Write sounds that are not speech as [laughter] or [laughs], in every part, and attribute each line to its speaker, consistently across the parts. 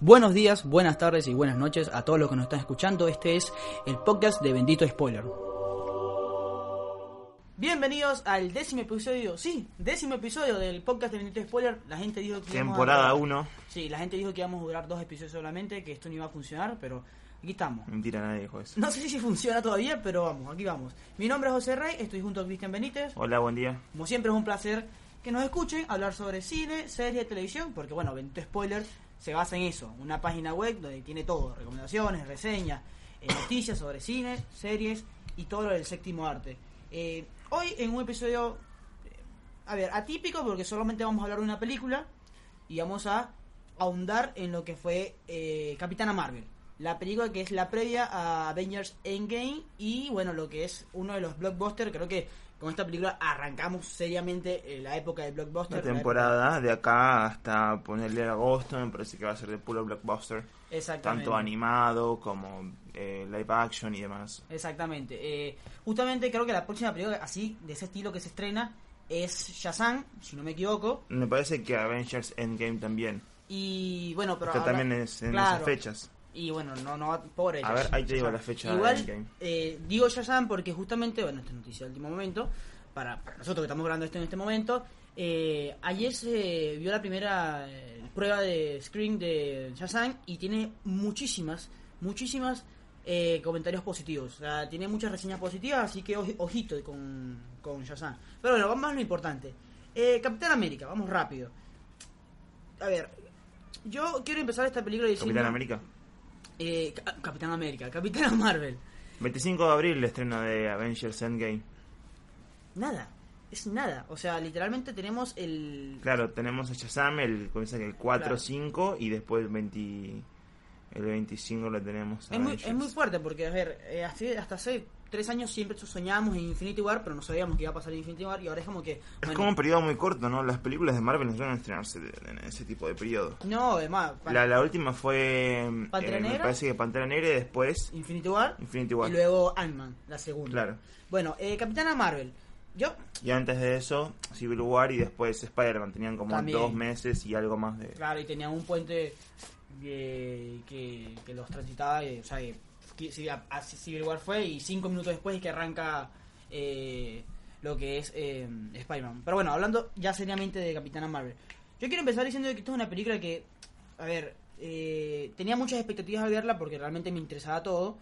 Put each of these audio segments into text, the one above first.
Speaker 1: Buenos días, buenas tardes y buenas noches a todos los que nos están escuchando. Este es el podcast de Bendito Spoiler. Bienvenidos al décimo episodio, sí, décimo episodio del podcast de Bendito Spoiler. La gente dijo que íbamos a-
Speaker 2: Temporada 1.
Speaker 1: Sí, la gente dijo que íbamos a durar dos episodios solamente, que esto no iba a funcionar, pero aquí estamos.
Speaker 2: Mentira, nadie dijo eso.
Speaker 1: No sé si funciona todavía, pero vamos, aquí vamos. Mi nombre es José Rey, estoy junto a Cristian Benítez.
Speaker 2: Hola, buen día.
Speaker 1: Como siempre es un placer que nos escuchen hablar sobre cine, serie, televisión, porque bueno, Bendito Spoiler se basa en eso, una página web donde tiene todo, recomendaciones, reseñas, eh, [coughs] noticias sobre cine, series y todo lo del séptimo arte. Eh, hoy en un episodio, eh, a ver, atípico porque solamente vamos a hablar de una película y vamos a ahondar en lo que fue eh, Capitana Marvel. La película que es la previa a Avengers Endgame y bueno, lo que es uno de los blockbusters, creo que con esta película arrancamos seriamente eh, la época de blockbuster.
Speaker 2: La temporada de acá hasta ponerle agosto me parece que va a ser de puro blockbuster.
Speaker 1: Exactamente.
Speaker 2: Tanto animado como eh, live action y demás.
Speaker 1: Exactamente. Eh, justamente creo que la próxima película así, de ese estilo que se estrena, es Shazam, si no me equivoco.
Speaker 2: Me parece que Avengers Endgame también.
Speaker 1: Y bueno, pero...
Speaker 2: que también es en
Speaker 1: claro.
Speaker 2: esas fechas.
Speaker 1: Y bueno, no, no, pobre
Speaker 2: A ver, ahí te digo la fecha de
Speaker 1: Igual, eh, digo Shazam porque justamente, bueno, esta es noticia de último momento, para, para nosotros que estamos grabando esto en este momento, eh, ayer se vio la primera eh, prueba de screen de Shazam y tiene muchísimas, muchísimas eh, comentarios positivos. O sea, tiene muchas reseñas positivas, así que oji- ojito con, con Shazam. Pero bueno, vamos a lo importante. Eh, Capitán América, vamos rápido. A ver, yo quiero empezar esta película diciendo...
Speaker 2: Capitán América.
Speaker 1: Eh, Ca- Capitán América, Capitana [laughs] Marvel.
Speaker 2: 25 de abril el estreno de Avengers Endgame.
Speaker 1: Nada, es nada. O sea, literalmente tenemos el.
Speaker 2: Claro, tenemos a Shazam, el, comienza el 4
Speaker 1: Claro.
Speaker 2: 5 y después el 20, el 25 lo tenemos. a
Speaker 1: Es muy, es muy fuerte porque, a ver, eh, hasta hace tres años siempre soñábamos en Infinity War, pero no sabíamos que iba a pasar en Infinity War y ahora es como que.
Speaker 2: Es como un periodo muy corto, ¿no? Las películas de Marvel no suelen estrenarse de- en ese tipo de periodo.
Speaker 1: No, además,
Speaker 2: La, la última fue.
Speaker 1: ¿Pantera
Speaker 2: eh, me
Speaker 1: Negra?
Speaker 2: parece que Pantera Negra y después
Speaker 1: Infinity War
Speaker 2: Infinity War.
Speaker 1: y luego Ant-Man, la segunda.
Speaker 2: Claro.
Speaker 1: Bueno, eh, Capitana Marvel. Yo,
Speaker 2: Y antes de eso, Civil War y después Spider-Man. Tenían como
Speaker 1: También.
Speaker 2: dos meses y algo más de.
Speaker 1: claro, y tenía un puente que, que, que los transitaba, y, o sea, que, Civil War fue y cinco minutos después es que arranca eh, lo que es eh, Spider-Man. Pero bueno, hablando ya seriamente de Capitana Marvel. Yo quiero empezar diciendo que esto es una película que, a ver, eh, tenía muchas expectativas al verla porque realmente me interesaba todo,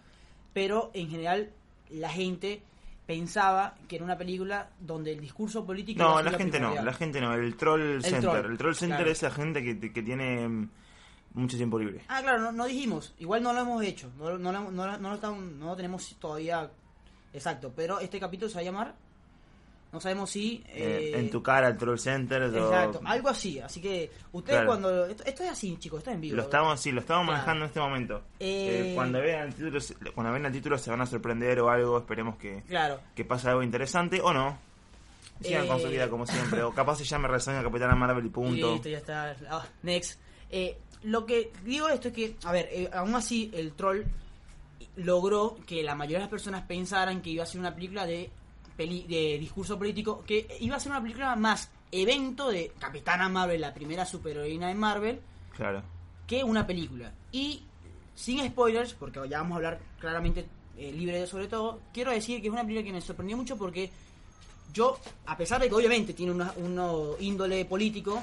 Speaker 1: pero en general la gente pensaba que era una película donde el discurso político...
Speaker 2: No, la gente no, la gente no. El Troll Center.
Speaker 1: troll,
Speaker 2: el Troll Center
Speaker 1: claro.
Speaker 2: es la gente que, que tiene mucho tiempo libre.
Speaker 1: Ah, claro, no, no dijimos. Igual no lo hemos hecho. No, no, lo- no, lo- no lo estamos- no lo tenemos todavía exacto. Pero este capítulo se va a llamar. No sabemos si.
Speaker 2: Eh,
Speaker 1: eh,
Speaker 2: en tu cara, el Troll Center. o-
Speaker 1: Exacto, algo así. Así que ustedes
Speaker 2: Claro.
Speaker 1: cuando. Esto, esto es así, chicos, esto es en vivo.
Speaker 2: Lo estamos, sí, lo estamos
Speaker 1: Claro.
Speaker 2: manejando en este momento.
Speaker 1: Eh,
Speaker 2: cuando vean el título, se- cuando vean el título se van a sorprender o algo. Esperemos que,
Speaker 1: Claro.
Speaker 2: que pase algo interesante o no. Sigan con su vida como siempre. O capaz se llame reseña Capitana Marvel y punto.
Speaker 1: Listo, ya está. Ah, next. Eh, lo que digo esto es que, a ver, eh, aún así el troll logró que la mayoría de las personas pensaran que iba a ser una película de, peli- de discurso político, que iba a ser una película más evento de Capitana Marvel, la primera superheroína de Marvel,
Speaker 2: Claro.
Speaker 1: que una película. Y sin spoilers, porque ya vamos a hablar claramente eh, libre de sobre todo, quiero decir que es una película que me sorprendió mucho porque yo, a pesar de que obviamente tiene uno índole político,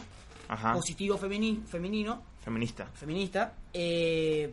Speaker 2: Ajá.
Speaker 1: positivo femeni- femenino,
Speaker 2: Feminista.
Speaker 1: feminista, eh,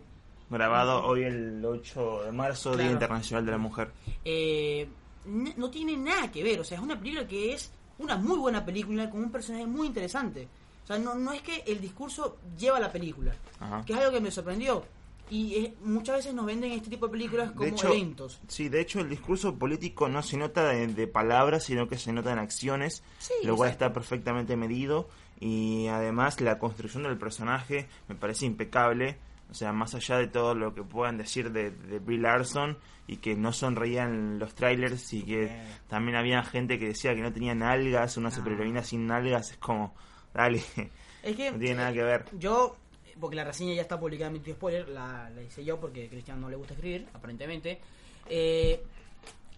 Speaker 2: Grabado hoy el 8 de marzo, Día. Internacional de la Mujer.
Speaker 1: eh, no tiene nada que ver. O sea, es una película que es una muy buena película con un personaje muy interesante. O sea, no, no es que el discurso lleva a la película,
Speaker 2: Ajá.
Speaker 1: que es algo que me sorprendió. Y es- muchas veces nos venden este tipo de películas como
Speaker 2: de hecho,
Speaker 1: eventos.
Speaker 2: Sí, de hecho el discurso político no se nota de, de palabras, sino que se nota en acciones,
Speaker 1: Sí,
Speaker 2: lo cual está perfectamente medido y además la construcción del personaje me parece impecable. O sea, más allá de todo lo que puedan decir de, de Brie Larson y que no sonreían los trailers y que
Speaker 1: Eh.
Speaker 2: también había gente que decía que no tenía nalgas, una
Speaker 1: No.
Speaker 2: superheroína sin nalgas, es como, dale, [laughs]
Speaker 1: Es que
Speaker 2: no tiene nada que ver.
Speaker 1: yo, porque la reseña ya está publicada en Mythic Spoiler, la, la hice yo porque a Cristian no le gusta escribir, aparentemente. Eh,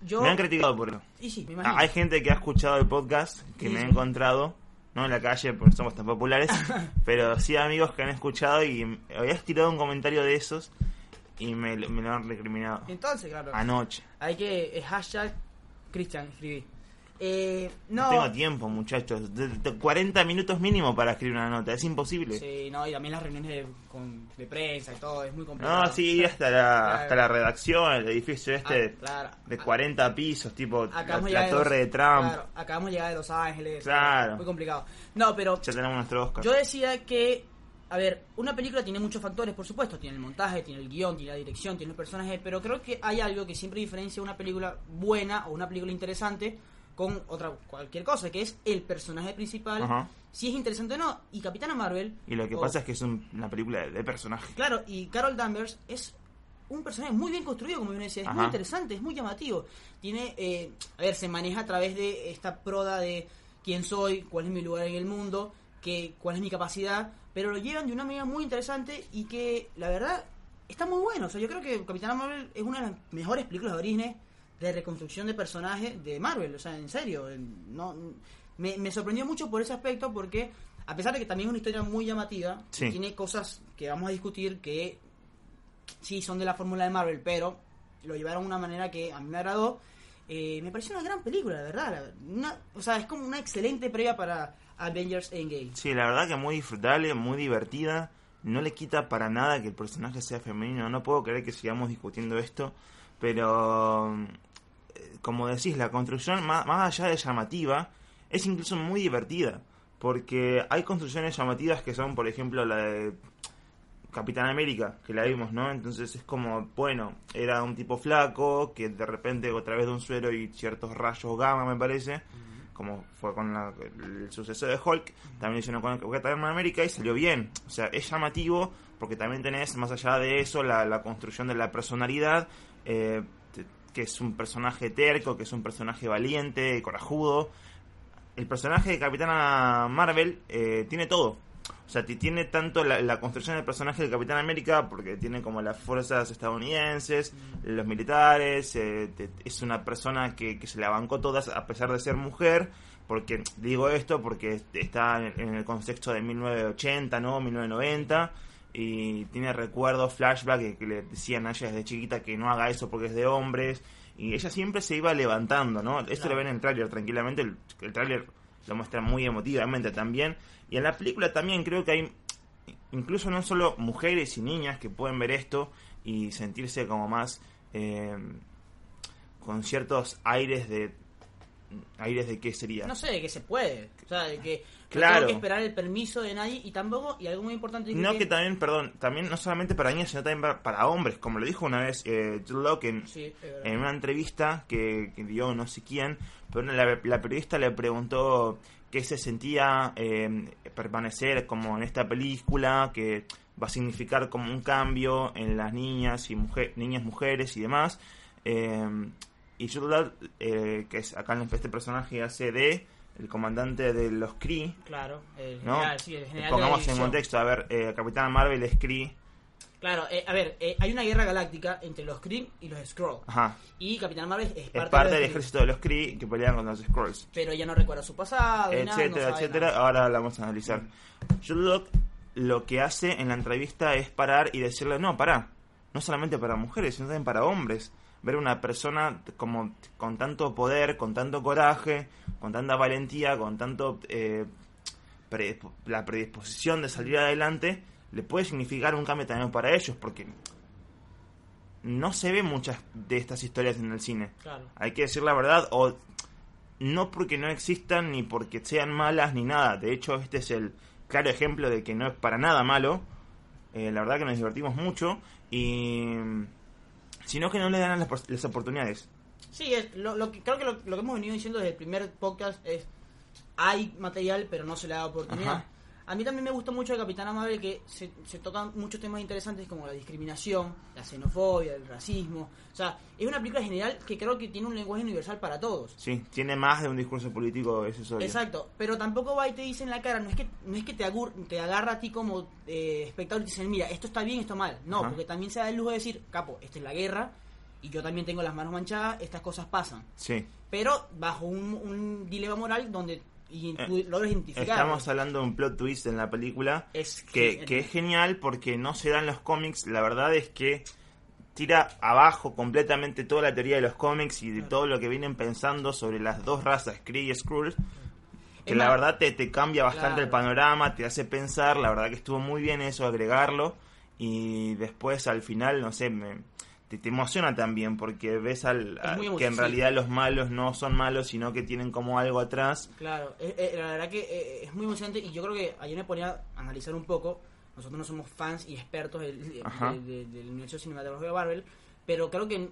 Speaker 1: yo...
Speaker 2: Me han criticado por eso.
Speaker 1: y sí, me
Speaker 2: Ah,
Speaker 1: imagino.
Speaker 2: Hay gente que ha escuchado el podcast, que
Speaker 1: Sí,
Speaker 2: me ha encontrado no en la calle porque somos tan populares, [laughs] pero sí amigos que han escuchado y habías tirado un comentario de esos y me, me lo han recriminado.
Speaker 1: Entonces, claro.
Speaker 2: Anoche.
Speaker 1: Hay que. hashtag Cristian, escribí. Eh, no.
Speaker 2: No tengo tiempo, muchachos. De, de 40 minutos mínimo para escribir una nota. Es imposible.
Speaker 1: Sí, no, y también las reuniones de, con- de prensa y todo, es muy complicado.
Speaker 2: No, sí, [laughs] hasta la, hasta la redacción, el edificio este
Speaker 1: Ah, claro.
Speaker 2: de 40 pisos, tipo la,
Speaker 1: de
Speaker 2: torre de Trump.
Speaker 1: Claro, acabamos de llegar de Los Ángeles.
Speaker 2: Claro.
Speaker 1: Muy complicado. No, pero
Speaker 2: Ya tenemos nuestro Oscar.
Speaker 1: yo decía que, a ver, una película tiene muchos factores, por supuesto. Tiene el montaje, tiene el guion, tiene la dirección, tiene los personajes, pero creo que hay algo que siempre diferencia una película buena o una película interesante con otra cualquier cosa, que es el personaje principal,
Speaker 2: Ajá.
Speaker 1: si es interesante o no. Y Capitana Marvel...
Speaker 2: Y lo que
Speaker 1: o-
Speaker 2: pasa es que es un- una película de, de personaje.
Speaker 1: Claro, y Carol Danvers es un personaje muy bien construido, como yo decía, es muy interesante, es muy llamativo. Tiene, eh, a ver, se maneja a través de esta proda de quién soy, cuál es mi lugar en el mundo, que, cuál es mi capacidad, pero lo llevan de una manera muy interesante y que, la verdad, está muy bueno. O sea, yo creo que Capitana Marvel es una de las mejores películas de origen de reconstrucción de personajes de Marvel. O sea, en serio, no me, me sorprendió mucho por ese aspecto porque, a pesar de que también es una historia muy llamativa,
Speaker 2: Sí.
Speaker 1: tiene cosas que vamos a discutir que sí son de la fórmula de Marvel, pero lo llevaron de una manera que a mí me agradó. Eh, me pareció una gran película, la verdad. una- o sea, es como una excelente previa para Avengers Endgame.
Speaker 2: Sí, la verdad que muy disfrutable, muy divertida. No le quita para nada que el personaje sea femenino. No puedo creer que sigamos discutiendo esto. Pero, como decís, la construcción, más, más allá de llamativa, es incluso muy divertida. Porque hay construcciones llamativas que son, por ejemplo, la de Capitán América, que la vimos, ¿no? Entonces es como, bueno, era un tipo flaco que de repente a través de un suero y ciertos rayos gamma, me parece, como fue con la- el suceso de Hulk, también hicieron con Capitán América y salió bien. O sea, es llamativo porque también tenés, más allá de eso, la, la construcción de la personalidad, eh, que es un personaje terco, que es un personaje valiente, corajudo. El personaje de Capitana Marvel eh, tiene todo. O sea, ti- tiene tanto la, la construcción del personaje de Capitán América, porque tiene como las fuerzas estadounidenses, los militares, eh, te- es una persona que, que se la bancó todas a pesar de ser mujer, porque digo esto porque está en, en el contexto de 1980, ¿no? 1990, y tiene recuerdos, flashbacks que, que le decían a ella desde chiquita que no haga eso porque es de hombres, y ella siempre se iba levantando, ¿no? Esto
Speaker 1: Claro.
Speaker 2: lo ven en el tráiler tranquilamente, el, el tráiler lo muestra muy emotivamente también, y en la película también creo que hay incluso no solo mujeres y niñas que pueden ver esto y sentirse como más eh, con ciertos aires de aires de qué sería
Speaker 1: No sé, de que se puede. Sea, de que
Speaker 2: Claro.
Speaker 1: no tengo que esperar el permiso de nadie y tampoco, y algo muy importante
Speaker 2: no que también perdón también no solamente para niñas sino también para, para hombres como lo dijo una vez eh, que en,
Speaker 1: Sí,
Speaker 2: en una entrevista que, que dio no sé quién, pero la, la periodista le preguntó qué se sentía eh, permanecer como en esta película, que va a significar como un cambio en las niñas y mujer, niñas, mujeres y demás. Eh, y Jude eh, que es acá en este personaje hace de el comandante de los Kree,
Speaker 1: Claro, el
Speaker 2: ¿no?
Speaker 1: general, sí, el general
Speaker 2: Pongamos en contexto, a ver, eh, Capitán Marvel es Kree,
Speaker 1: Claro, eh, a ver, eh, hay una guerra galáctica entre los Kree y los Skrull.
Speaker 2: ajá,
Speaker 1: Y Capitán Marvel es parte,
Speaker 2: es parte
Speaker 1: de
Speaker 2: del ejército de los Kree que pelean con los Skrulls.
Speaker 1: Pero ella no recuerda su pasado, y nada, no
Speaker 2: etcétera, etcétera.
Speaker 1: nada.
Speaker 2: Ahora la vamos a analizar. Jude Law lo que hace en la entrevista es parar y decirle, no, pará, no solamente para mujeres, sino también para hombres. Ver una persona como con tanto poder, con tanto coraje, con tanta valentía, con tanto eh, la predisposición de salir adelante, le puede significar un cambio también para ellos, porque no se ve muchas de estas historias en el cine.
Speaker 1: Claro.
Speaker 2: Hay que decir la verdad, o no porque no existan ni porque sean malas ni nada. De hecho, este es el claro ejemplo de que no es para nada malo. Eh, la verdad que nos divertimos mucho y sino que no le dan las, las oportunidades.
Speaker 1: Sí, es, lo, lo que, creo que lo, lo que hemos venido diciendo desde el primer podcast es hay material pero no se le da oportunidad.
Speaker 2: Ajá.
Speaker 1: A mí también me gusta mucho de Capitán Amable que se, se tocan muchos temas interesantes como la discriminación, la xenofobia, el racismo. O sea, es una película general que creo que tiene un lenguaje universal para todos.
Speaker 2: Sí, tiene más de un discurso político, eso es obvio.
Speaker 1: Exacto, pero tampoco va y te dice en la cara, no es que no es que te, agur- te agarra a ti como eh, espectador y te dicen, mira, esto está bien, esto mal. No,
Speaker 2: Ajá.
Speaker 1: porque también se da el lujo de decir, capo, esta es la guerra y yo también tengo las manos manchadas, estas cosas pasan.
Speaker 2: Sí,
Speaker 1: Pero bajo un, un dilema moral donde y
Speaker 2: Eh,
Speaker 1: identificar.
Speaker 2: Estamos hablando de un plot twist en la película
Speaker 1: Es
Speaker 2: que,
Speaker 1: que-
Speaker 2: que es genial porque no se da en los cómics. La verdad es que tira abajo completamente toda la teoría de los cómics y de
Speaker 1: Claro.
Speaker 2: todo lo que vienen pensando sobre las dos razas, Kree y Skrull. Que
Speaker 1: Es
Speaker 2: la
Speaker 1: más-
Speaker 2: verdad te, te cambia bastante
Speaker 1: Claro.
Speaker 2: el panorama, te hace pensar. La verdad que estuvo muy bien eso, agregarlo. Y después al final, no sé, me, te, te emociona también porque ves al, a- que en realidad los malos no son malos, sino que tienen como algo atrás.
Speaker 1: Claro, eh, eh, la verdad que eh, es muy emocionante y yo creo que ayer me ponía a analizar un poco. Nosotros no somos fans y expertos del, del universo cinematográfico de Marvel, pero creo que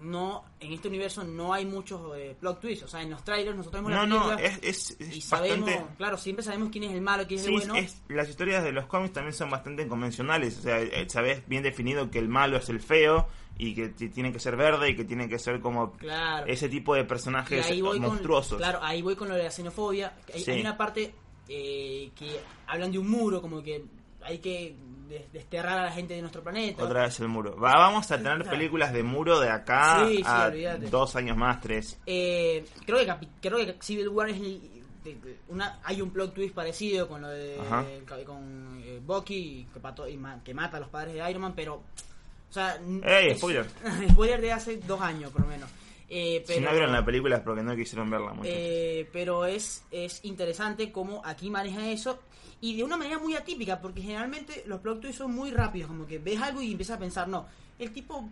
Speaker 1: no en este universo no hay muchos eh, plot twists. O sea, en los trailers nosotros vemos
Speaker 2: No, no, es, es, es
Speaker 1: y sabemos,
Speaker 2: bastante...
Speaker 1: claro, siempre sabemos quién es el malo, quién es
Speaker 2: Sí,
Speaker 1: el bueno.
Speaker 2: es- las historias de los cómics también son bastante convencionales. O sea, sabes bien definido que el malo es el feo y que tiene que ser verde y que tiene que ser como
Speaker 1: Claro.
Speaker 2: ese tipo de personajes monstruosos.
Speaker 1: Con, claro, ahí voy con lo de la xenofobia. Hay,
Speaker 2: Sí.
Speaker 1: hay una parte eh, que hablan de un muro, como que hay que des- desterrar a la gente de nuestro planeta.
Speaker 2: Otra vez el muro. Va- vamos a tener películas de muro de acá
Speaker 1: Sí, sí,
Speaker 2: a dos años más, tres.
Speaker 1: Eh, creo que creo que Civil War es una hay un plot twist parecido con lo de
Speaker 2: Ajá.
Speaker 1: con eh, Bucky que, pató- y ma- que mata a los padres de Iron Man, pero o sea,
Speaker 2: Ey, spoiler. [laughs]
Speaker 1: spoiler de hace dos años por lo menos. Eh, pero,
Speaker 2: si no vieron la película es porque no quisieron verla mucho.
Speaker 1: Eh, pero es, es interesante cómo aquí maneja eso y de una manera muy atípica, porque generalmente los plot twists son muy rápidos, como que ves algo y empiezas a pensar, no, el tipo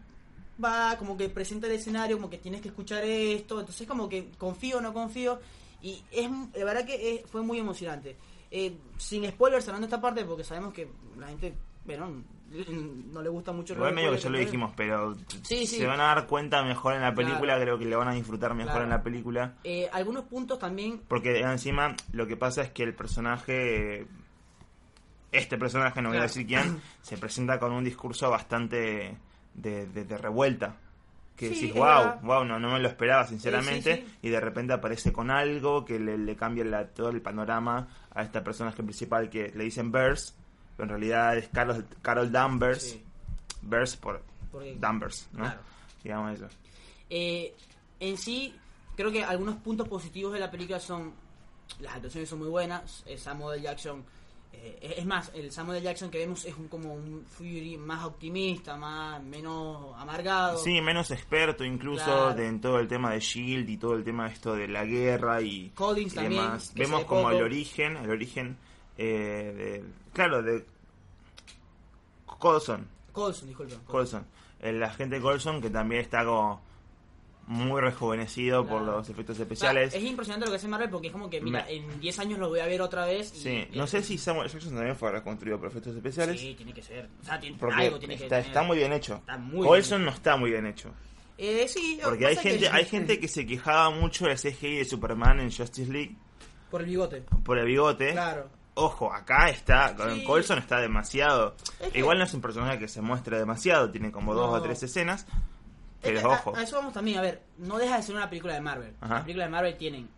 Speaker 1: va como que presenta el escenario, como que tienes que escuchar esto, entonces como que confío o no confío, y es la verdad que es- fue muy emocionante. Eh, sin spoilers hablando de esta parte, porque sabemos que la gente, bueno, no le gusta mucho
Speaker 2: Igual medio que ya lo dijimos, pero
Speaker 1: Sí, sí.
Speaker 2: se van a dar cuenta mejor en la película,
Speaker 1: Claro.
Speaker 2: creo que le van a disfrutar mejor
Speaker 1: Claro.
Speaker 2: en la película.
Speaker 1: Eh, algunos puntos también
Speaker 2: Porque encima lo que pasa es que el personaje, este personaje, no voy a decir quién, [coughs] se presenta con un discurso bastante de, de- de revuelta. Que
Speaker 1: Sí,
Speaker 2: decís, wow, wow, no, no me lo esperaba sinceramente.
Speaker 1: Sí, sí, sí.
Speaker 2: Y de repente aparece con algo que le, le cambia la- todo el panorama a este personaje principal que le dicen Burst, pero en realidad es Carol, Carol Danvers.
Speaker 1: Sí.
Speaker 2: Por
Speaker 1: Porque-
Speaker 2: Danvers, ¿no?
Speaker 1: Claro.
Speaker 2: Digamos eso.
Speaker 1: Eh, en sí, creo que algunos puntos positivos de la película son las actuaciones son muy buenas. El Samuel Jackson, eh, es más, el Samuel Jackson que vemos es un, como un Fury más optimista, más menos amargado.
Speaker 2: Sí, menos experto incluso
Speaker 1: Claro.
Speaker 2: de- en todo el tema de Shield y todo el tema de esto de la guerra y,
Speaker 1: Collins
Speaker 2: y
Speaker 1: también,
Speaker 2: demás. Vemos como el origen, el origen eh, de, claro, de Coulson,
Speaker 1: Coulson, disculpen.
Speaker 2: Coulson, el agente Coulson que también está como muy rejuvenecido por los efectos especiales.
Speaker 1: es impresionante lo que hace Marvel porque es como que, mira,
Speaker 2: Me-
Speaker 1: en 10 años lo voy a ver otra vez. y-
Speaker 2: Sí, no sé si Samuel Jackson también fue reconstruido por efectos especiales.
Speaker 1: Sí, tiene que ser. O sea, tiene,
Speaker 2: Porque
Speaker 1: algo tiene que
Speaker 2: está,
Speaker 1: tener.
Speaker 2: está muy bien hecho.
Speaker 1: Está muy bien
Speaker 2: no está muy bien hecho.
Speaker 1: Eh, sí, que
Speaker 2: Porque hay gente,
Speaker 1: que-
Speaker 2: hay gente que se quejaba mucho del CGI de Superman en Justice League
Speaker 1: Por el bigote.
Speaker 2: por el bigote.
Speaker 1: Claro.
Speaker 2: Ojo, acá está,
Speaker 1: Sí.
Speaker 2: Colson está demasiado.
Speaker 1: Es que-
Speaker 2: Igual no es un personaje que se muestre demasiado, tiene como dos o tres escenas.
Speaker 1: Es
Speaker 2: Pero
Speaker 1: que a-
Speaker 2: ojo,
Speaker 1: A, eso vamos también, a ver, no deja de ser una película de Marvel.
Speaker 2: Ajá.
Speaker 1: Las películas de Marvel tienen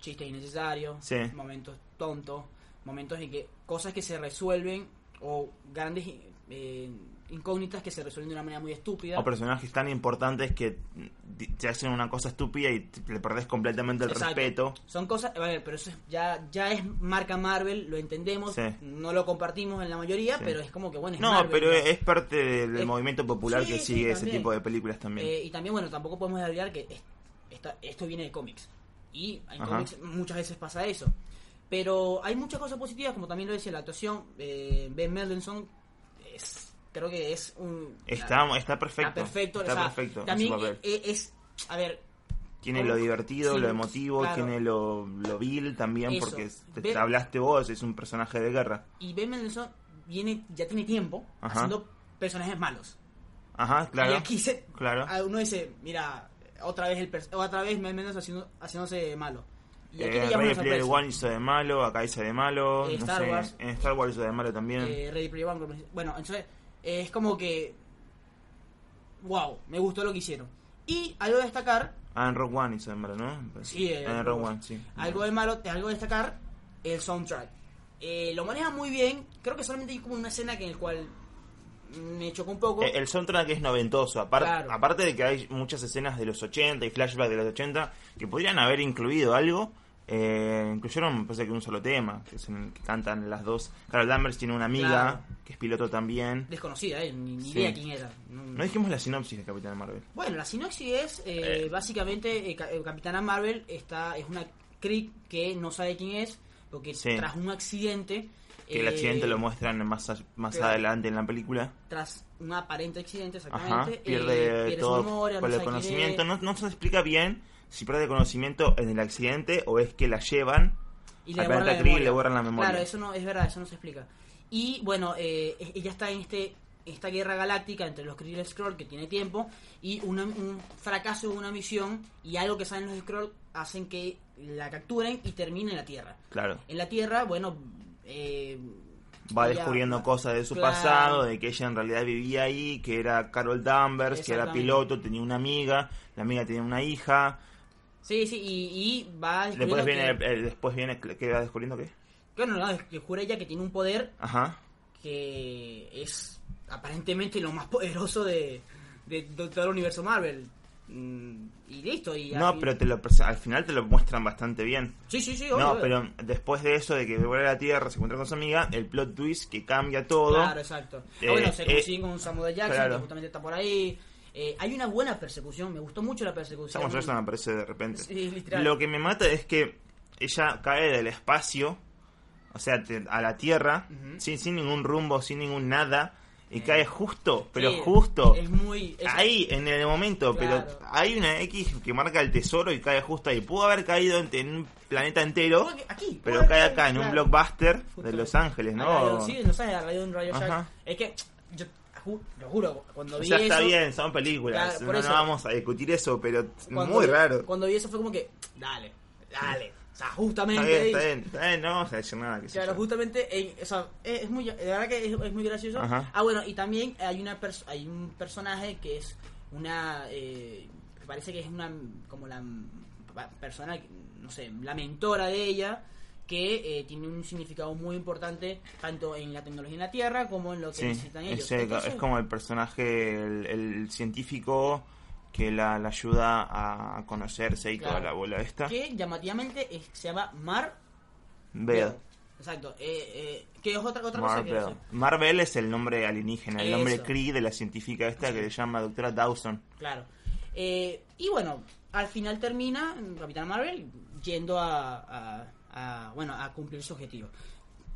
Speaker 1: chistes innecesarios,
Speaker 2: Sí.
Speaker 1: momentos tontos, momentos en que cosas que se resuelven o grandes eh, incógnitas que se resuelven de una manera muy estúpida.
Speaker 2: o personajes tan importantes que te hacen una cosa estúpida y te- le perdés completamente el
Speaker 1: Exacto.
Speaker 2: respeto.
Speaker 1: Son cosas, ver, pero eso es- ya, ya es marca Marvel, lo entendemos,
Speaker 2: Sí.
Speaker 1: no lo compartimos en la mayoría,
Speaker 2: Sí.
Speaker 1: pero es como que bueno, es
Speaker 2: No,
Speaker 1: Marvel,
Speaker 2: pero
Speaker 1: ¿no?
Speaker 2: es parte del,
Speaker 1: Es-
Speaker 2: movimiento popular
Speaker 1: Sí,
Speaker 2: que sigue ese tipo de películas también.
Speaker 1: Eh, y también, bueno, tampoco podemos olvidar que es- esta- esto viene de cómics. Y en
Speaker 2: Ajá.
Speaker 1: cómics muchas veces pasa eso. Pero hay muchas cosas positivas, como también lo decía la actuación. eh, ben Mendelsohn es, creo que es un...
Speaker 2: está, está perfecto.
Speaker 1: Está perfecto.
Speaker 2: Está
Speaker 1: o sea,
Speaker 2: perfecto
Speaker 1: También
Speaker 2: su papel.
Speaker 1: e- es, a ver,
Speaker 2: Tiene lo divertido,
Speaker 1: Sí,
Speaker 2: lo emotivo,
Speaker 1: claro.
Speaker 2: tiene lo, lo vil también,
Speaker 1: Eso.
Speaker 2: porque te, hablaste vos, es un personaje de guerra.
Speaker 1: y Ben Mendelsohn viene, ya tiene tiempo
Speaker 2: Ajá.
Speaker 1: haciendo personajes malos.
Speaker 2: Ajá, claro.
Speaker 1: Y aquí se,
Speaker 2: Claro.
Speaker 1: uno dice, mira, otra vez el otra vez Ben Mendelsohn haciendo, haciéndose malo. Y aquí
Speaker 2: Eh, Ready Player. One hizo de malo, acá hizo de malo.
Speaker 1: Eh,
Speaker 2: no
Speaker 1: Star
Speaker 2: sé,
Speaker 1: Wars.
Speaker 2: En Star Wars hizo de malo también.
Speaker 1: Eh, Ready Player One, bueno, entonces eh, es como que wow, me gustó lo que hicieron. Y algo de destacar,
Speaker 2: Ah, en Rogue One hizo malo, ¿no?
Speaker 1: Sí, eh,
Speaker 2: en
Speaker 1: Rogue
Speaker 2: Rogue
Speaker 1: One.
Speaker 2: Sí.
Speaker 1: algo de malo, algo de destacar, el soundtrack. Eh, lo maneja muy bien, creo que solamente hay como una escena que en el cual me chocó un poco.
Speaker 2: Eh, El soundtrack es noventoso, apar-
Speaker 1: Claro.
Speaker 2: aparte de que hay muchas escenas de los 80 y flashbacks de los 80 que podrían haber incluido algo, Eh, incluyeron, me parece que un solo tema, que es en el que cantan las dos. Carol Danvers tiene una amiga
Speaker 1: Claro.
Speaker 2: que es piloto también.
Speaker 1: Desconocida, ¿eh? Ni, ni
Speaker 2: Sí.
Speaker 1: idea quién era. No-
Speaker 2: No dijimos la sinopsis de Capitán Marvel.
Speaker 1: Bueno, la sinopsis es, eh,
Speaker 2: Eh.
Speaker 1: básicamente, eh, eh, Capitana Marvel está es una Kree que no sabe quién es, porque
Speaker 2: Sí.
Speaker 1: tras un accidente...
Speaker 2: Que el accidente lo muestran más, más adelante en la película.
Speaker 1: Tras un aparente accidente,
Speaker 2: Ajá,
Speaker 1: exactamente, eh,
Speaker 2: pierde,
Speaker 1: pierde
Speaker 2: todo
Speaker 1: memoria, no
Speaker 2: el conocimiento. no se explica bien si pierde conocimiento en el accidente o es que la llevan
Speaker 1: y
Speaker 2: al
Speaker 1: le borran
Speaker 2: planeta
Speaker 1: la
Speaker 2: Kree y le borran la memoria.
Speaker 1: Claro, eso no es verdad, eso no se explica. Y bueno, eh, e- ella está en este esta guerra galáctica entre los Kree y los Skrull que tiene tiempo y una- un fracaso de una misión y algo que saben los Skrull hacen que la capturen y termine en la Tierra.
Speaker 2: Claro.
Speaker 1: En la Tierra, bueno, eh,
Speaker 2: Va
Speaker 1: ella-
Speaker 2: descubriendo cosas de su
Speaker 1: Claro.
Speaker 2: pasado, de que ella en realidad vivía ahí, que era Carol Danvers, que era piloto, tenía una amiga, la amiga tenía una hija.
Speaker 1: Sí, sí, y, y va
Speaker 2: Después viene,
Speaker 1: que,
Speaker 2: eh, después viene, ¿qué va descubriendo qué?
Speaker 1: bueno, no, descubre ella que tiene un poder
Speaker 2: Ajá.
Speaker 1: que es aparentemente lo más [laughs] poderoso de, de- de todo el universo Marvel. Mm, Y listo. Y
Speaker 2: No, pero te lo, al final te lo muestran bastante bien.
Speaker 1: Sí, sí, sí, obvio,
Speaker 2: No,
Speaker 1: obvio.
Speaker 2: pero después de eso, de que vuelve a la Tierra, se encuentra con su amiga, el plot twist que cambia todo.
Speaker 1: Claro, exacto.
Speaker 2: Eh,
Speaker 1: Ah, bueno, se
Speaker 2: eh,
Speaker 1: consiguen con Samuel Jackson,
Speaker 2: claro.
Speaker 1: que justamente está por ahí. Eh, hay una buena persecución, me gustó mucho la persecución.
Speaker 2: Samuel Jackson aparece de repente.
Speaker 1: Sí.
Speaker 2: Lo que me mata es que ella cae del espacio, o sea, te- a la Tierra, sin, sin ningún rumbo, sin ningún nada, y
Speaker 1: Eh,
Speaker 2: cae justo, pero
Speaker 1: Sí,
Speaker 2: justo.
Speaker 1: Es muy. es-
Speaker 2: Ahí, en el momento,
Speaker 1: Claro.
Speaker 2: pero hay una X que marca el tesoro y cae justo ahí. Pudo haber caído en, en un planeta entero,
Speaker 1: Aquí.
Speaker 2: pero cae acá en un blockbuster de. Los Ángeles, ¿no?
Speaker 1: radio- sí, no radio un rayo. Es que, yo ju- lo juro, cuando
Speaker 2: O
Speaker 1: vi
Speaker 2: sea, está
Speaker 1: eso.
Speaker 2: bien, son películas,
Speaker 1: Claro,
Speaker 2: no,
Speaker 1: eso.
Speaker 2: no vamos a discutir eso, pero muy
Speaker 1: vi-
Speaker 2: raro.
Speaker 1: Cuando vi eso fue como que, dale, dale. O sea, justamente.
Speaker 2: Está bien, está bien, está bien, no vamos a decir nada. Que
Speaker 1: Claro, justamente, en- o sea, es, es muy, de verdad que es, es muy gracioso.
Speaker 2: Ajá.
Speaker 1: Ah, bueno, y también hay una hay un personaje que es una, eh, parece que es una, como la persona, no sé, la mentora de ella, que eh, tiene un significado muy importante tanto en la tecnología en la Tierra como en lo que
Speaker 2: Sí,
Speaker 1: necesitan ellos. Entonces,
Speaker 2: es como el personaje, el, el científico que la, la ayuda a conocerse y
Speaker 1: Claro.
Speaker 2: toda la bola esta.
Speaker 1: que llamativamente es- se llama Mar
Speaker 2: Bell.
Speaker 1: Exacto, eh, eh, que es otra, otra
Speaker 2: Mar
Speaker 1: que
Speaker 2: Bell.
Speaker 1: sé.
Speaker 2: Marvel es el nombre alienígena, el nombre. Cree de la científica esta que se llama doctora Dawson.
Speaker 1: Claro. Eh, y bueno, al final termina Capitán Marvel yendo a, a- a, bueno, a cumplir su objetivo.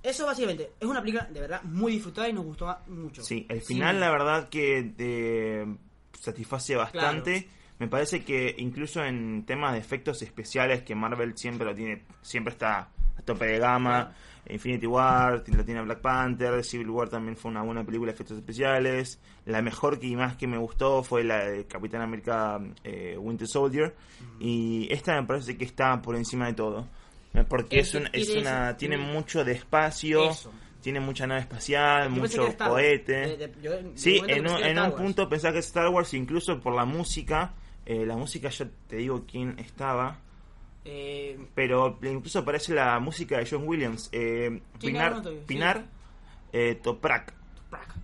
Speaker 1: Eso básicamente es una película de verdad muy disfrutada y nos gustó mucho.
Speaker 2: Sí, el final la verdad que eh, satisface bastante. Me parece que incluso en temas de efectos especiales que Marvel siempre lo tiene, siempre está a tope de gama. Infinity War, lo tiene Black Panther, Civil War también fue una buena película de efectos especiales. La mejor que más que me gustó fue la de Capitán América eh, Winter Soldier. Y esta me parece que está por encima de todo. Eh, Porque
Speaker 1: Es
Speaker 2: un- es una,
Speaker 1: eso,
Speaker 2: tiene mucho de espacio,
Speaker 1: Eso.
Speaker 2: tiene mucha nave espacial,
Speaker 1: Yo
Speaker 2: mucho
Speaker 1: Star
Speaker 2: cohete.
Speaker 1: De- de- yo de
Speaker 2: Sí, en un, en un punto pensaba que Star Wars, incluso por la música. Eh, la música, yo te digo quién estaba.
Speaker 1: Eh,
Speaker 2: Pero incluso aparece la música de John Williams. Eh. Pinar,
Speaker 1: te- sí.
Speaker 2: Pinar eh, Toprak.
Speaker 1: Prac.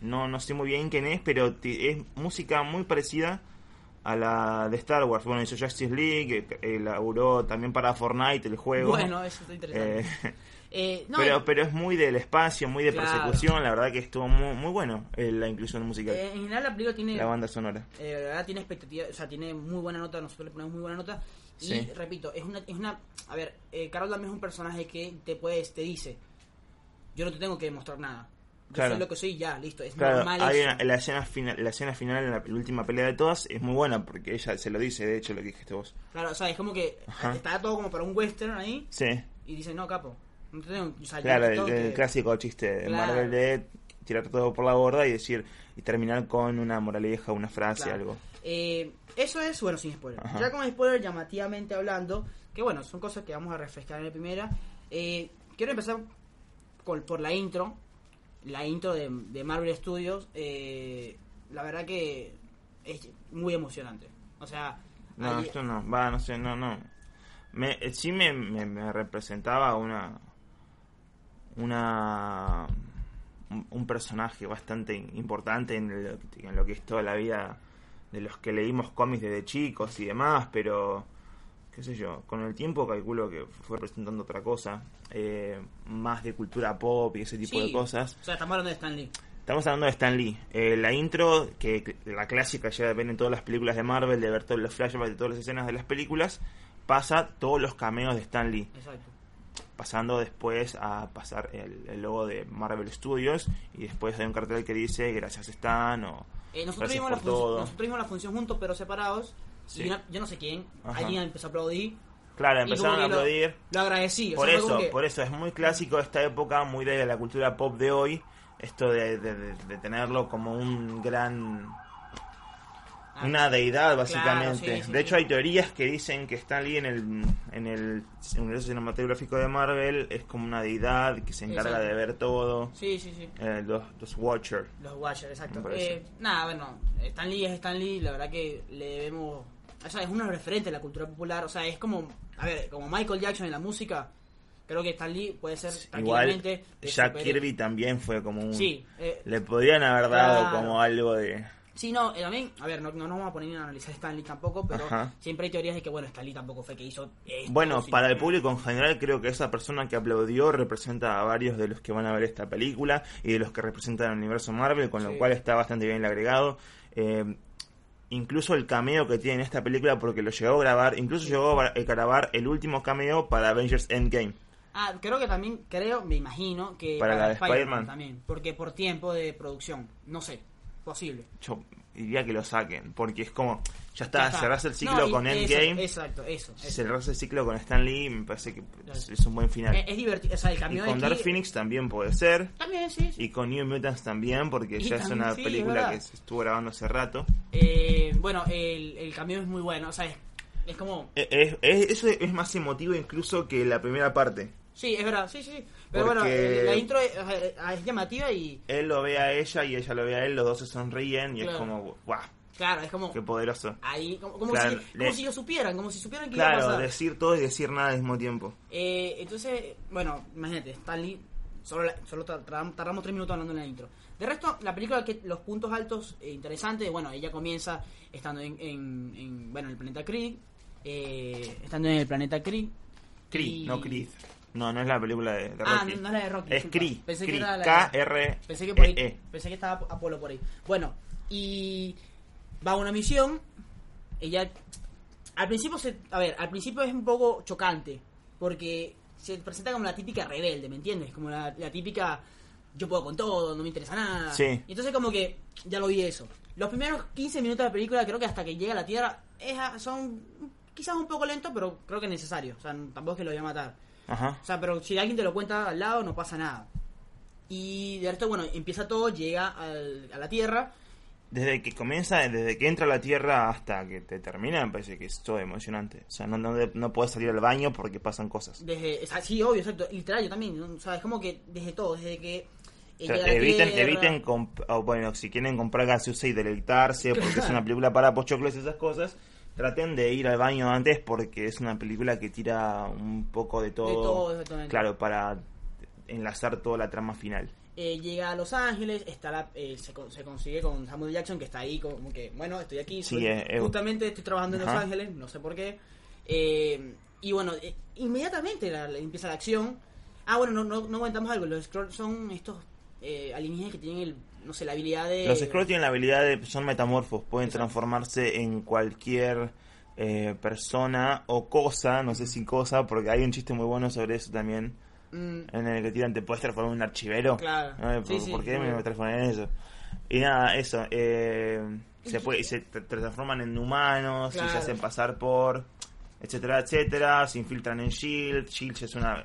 Speaker 2: No, no sé muy bien quién es, pero es música muy parecida a la de Star Wars. Bueno, hizo Justice League, eh, elaboró también para Fortnite el juego.
Speaker 1: Bueno, eso está interesante.
Speaker 2: Eh,
Speaker 1: Eh, no,
Speaker 2: pero,
Speaker 1: eh,
Speaker 2: pero es muy del espacio, muy de
Speaker 1: Claro.
Speaker 2: persecución. La verdad que estuvo muy, muy bueno eh, la inclusión musical.
Speaker 1: eh, en general la película tiene
Speaker 2: la banda sonora.
Speaker 1: Eh, la verdad tiene expectativa, o sea, tiene muy buena nota, nosotros le ponemos muy buena nota. Y
Speaker 2: Sí.
Speaker 1: repito, es una, es una, a ver, eh, Carol también es un personaje que te puedes, te dice, yo no te tengo que demostrar nada. Yo
Speaker 2: Claro.
Speaker 1: soy lo que soy ya, listo, es
Speaker 2: Claro,
Speaker 1: normal
Speaker 2: hay
Speaker 1: eso.
Speaker 2: una- la, escena final, la escena final, en la, la última pelea de todas, es muy buena porque ella se lo dice, de hecho, lo que dijiste vos.
Speaker 1: Claro, o sea, es como que
Speaker 2: Ajá.
Speaker 1: está todo como para un western ahí
Speaker 2: Sí,
Speaker 1: y dice, no, capo, no te tengo, o sea,
Speaker 2: claro, el,
Speaker 1: que-
Speaker 2: clásico chiste de
Speaker 1: Claro.
Speaker 2: Marvel de tirar todo por la borda y decir, y terminar con una moraleja, una frase, algo.
Speaker 1: Eh, eso es, bueno, sin spoiler.
Speaker 2: Ajá.
Speaker 1: Ya con spoiler, llamativamente hablando, que bueno, son cosas que vamos a refrescar en la primera. Eh, quiero empezar con, por la intro. La intro de, de Marvel Studios. eh, la verdad que es muy emocionante. O sea,
Speaker 2: No, esto no, va, no sé, no, no. Me, eh, sí me, me, me representaba una. Una. Un, un personaje bastante importante en lo, que- en lo que es toda la vida de los que leímos cómics desde chicos y demás, pero. Qué sé yo, con el tiempo calculo que fue presentando otra cosa, eh, más de cultura pop y ese tipo
Speaker 1: Sí.
Speaker 2: de cosas.
Speaker 1: O sea, estamos hablando de Stan Lee.
Speaker 2: Estamos hablando de Stan Lee. Eh, la intro, que que la clásica ya ven en todas las películas de Marvel, de ver todos los flashbacks de todas las escenas de las películas, pasa todos los cameos de Stan Lee.
Speaker 1: Exacto.
Speaker 2: Pasando después a pasar el, el logo de Marvel Studios y después hay un cartel que dice gracias Stan o
Speaker 1: Eh, nosotros, vimos la función,
Speaker 2: todo.
Speaker 1: nosotros vimos la función juntos pero separados.
Speaker 2: Sí.
Speaker 1: Y una- yo no sé quién,
Speaker 2: Ajá.
Speaker 1: alguien empezó a aplaudir.
Speaker 2: Claro, empezaron a
Speaker 1: que lo-
Speaker 2: aplaudir.
Speaker 1: Lo, agradecí. o
Speaker 2: Por
Speaker 1: sea,
Speaker 2: eso,
Speaker 1: que-
Speaker 2: por eso es muy clásico esta época, muy de la cultura pop de hoy, esto de, de- de- de tenerlo como un gran
Speaker 1: Ah,
Speaker 2: una deidad
Speaker 1: claro,
Speaker 2: básicamente.
Speaker 1: sí, sí,
Speaker 2: de hecho hay teorías que dicen que Stan Lee en el en el universo cinematográfico de Marvel es como una deidad que se encarga de ver todo.
Speaker 1: Sí, sí, sí.
Speaker 2: Eh, los, los Watcher.
Speaker 1: Los Watchers, exacto. Eh, nada, bueno, Stan Lee es Stan Lee, la verdad que le debemos... O sea, es uno referente de la cultura popular, o sea, es como, a ver, como Michael Jackson en la música, creo que Stan Lee puede ser
Speaker 2: Igual Jack Kirby también fue como un
Speaker 1: Sí, eh,
Speaker 2: le podrían haber dado
Speaker 1: Claro.
Speaker 2: como algo de
Speaker 1: sí, no, eh, también, a ver, no, no nos vamos a poner a analizar Stan Lee tampoco, pero
Speaker 2: Ajá.
Speaker 1: siempre hay teorías de que, bueno, Stan Lee tampoco fue que hizo esto,
Speaker 2: Bueno, para el público en general creo que esa persona que aplaudió representa a varios de los que van a ver esta película y de los que representan el universo Marvel, con lo cual está bastante bien agregado. Eh, incluso el cameo que tiene en esta película, porque lo llegó a grabar, incluso llegó a grabar el último cameo para Avengers Endgame.
Speaker 1: Ah, creo que también, creo, me imagino que
Speaker 2: Para la de Spider-Man.
Speaker 1: también, porque por tiempo de producción, no sé, posible.
Speaker 2: Yo diría que lo saquen, porque es como, ya está,
Speaker 1: Ya está.
Speaker 2: cerrás el ciclo
Speaker 1: No, y
Speaker 2: con
Speaker 1: eso,
Speaker 2: Endgame,
Speaker 1: Exacto, eso. eso.
Speaker 2: cerrás el ciclo con Stan Lee, me parece que es, es un buen final.
Speaker 1: Es, es divertido, o sea, el
Speaker 2: y
Speaker 1: cambio de
Speaker 2: con Dark Phoenix también puede ser.
Speaker 1: También, sí. sí.
Speaker 2: Y con New Mutants también, porque
Speaker 1: Y
Speaker 2: ya es
Speaker 1: también,
Speaker 2: una
Speaker 1: sí,
Speaker 2: película
Speaker 1: ¿verdad?
Speaker 2: que se estuvo grabando hace rato.
Speaker 1: Eh, bueno, el, el cambio es muy bueno, o sea, es, es como...
Speaker 2: Es, es- eso es más emotivo incluso que la primera parte.
Speaker 1: Sí, es verdad, sí, sí. Pero
Speaker 2: Porque-
Speaker 1: bueno, la intro es, llamativa y...
Speaker 2: Él lo ve a ella y ella lo ve a él, los dos se sonríen y es
Speaker 1: Claro.
Speaker 2: como, ¡guau!
Speaker 1: Claro, es como...
Speaker 2: ¡Qué poderoso!
Speaker 1: Ahí, como, como
Speaker 2: Claro,
Speaker 1: si,
Speaker 2: le-
Speaker 1: como si lo supieran, como si supieran que iba a
Speaker 2: Claro,
Speaker 1: pasar.
Speaker 2: decir todo y decir nada al mismo tiempo.
Speaker 1: Eh, entonces, bueno, imagínate, Stanley, solo, la- solo tardamos tres minutos hablando en la intro. De resto, la película, que los puntos altos eh, interesantes, bueno, ella comienza estando en, en, en, bueno, en el planeta Kree, eh, estando en el planeta Kree.
Speaker 2: Kree,
Speaker 1: y-
Speaker 2: no Creed. No, no es la película de, de
Speaker 1: Ah,
Speaker 2: Rocky.
Speaker 1: no, no es la de Rocky.
Speaker 2: Es
Speaker 1: disculpa.
Speaker 2: Kree,
Speaker 1: Pensé que era la de-
Speaker 2: K-R-E-E.
Speaker 1: Pensé que, por ahí- pensé que estaba Apolo por ahí. Bueno, y va a una misión. Ella. Al principio se. A ver, al principio es un poco chocante. Porque se presenta como la típica rebelde, ¿me entiendes? Como la, la típica. Yo puedo con todo, no me interesa nada.
Speaker 2: Sí.
Speaker 1: Y entonces, como que. Ya lo vi eso. Los primeros 15 minutos de la película, creo que hasta que llega a la Tierra, es son quizás un poco lentos, pero creo que necesarios. O sea, tampoco es que lo voy a matar.
Speaker 2: Ajá.
Speaker 1: O sea, pero si alguien te lo cuenta al lado, no pasa nada. Y de resto, bueno, empieza todo, llega al- a la Tierra.
Speaker 2: Desde que comienza, desde que entra a la Tierra hasta que te termina, me parece que es todo emocionante. O sea, no, no, no puedes salir al baño porque pasan cosas.
Speaker 1: Desde, sí, obvio, exacto. Literal, yo también. O sea, es como que desde todo, desde que.
Speaker 2: O sea, eviten,
Speaker 1: Tierra.
Speaker 2: eviten comp- o bueno, si quieren comprar gaseosa y deleitarse, porque es una película para pochoclos y esas cosas, traten de ir al baño antes porque es una película que tira un poco de todo.
Speaker 1: De todo, exactamente.
Speaker 2: Claro, para enlazar toda la trama final.
Speaker 1: Eh, llega a Los Ángeles, está la, eh, se, se consigue con Samuel Jackson, que está ahí como que, bueno, estoy aquí. Soy-
Speaker 2: eh, eh,
Speaker 1: justamente estoy trabajando en Los
Speaker 2: ajá.
Speaker 1: Ángeles, no sé por qué. Y bueno, inmediatamente la- la- empieza la acción. Ah, bueno, no, no, no comentamos algo. Los Skrulls son estos alienígenas que tienen, el, no sé, la habilidad de...
Speaker 2: Los Skrulls tienen la habilidad de son metamorfos, pueden
Speaker 1: Exacto.
Speaker 2: transformarse en cualquier eh, persona o cosa, no sé si cosa, porque hay un chiste muy bueno sobre eso también,
Speaker 1: Mm,
Speaker 2: en el que tiran, te puedes transformar en un archivero.
Speaker 1: Claro. Sí,
Speaker 2: ¿Por,
Speaker 1: sí,
Speaker 2: por qué me transformé en eso? Y nada, eso. Eh, se, puede, se transforman en humanos y se hacen pasar por, etcétera, etcétera. Se infiltran en Shield. Shield es una.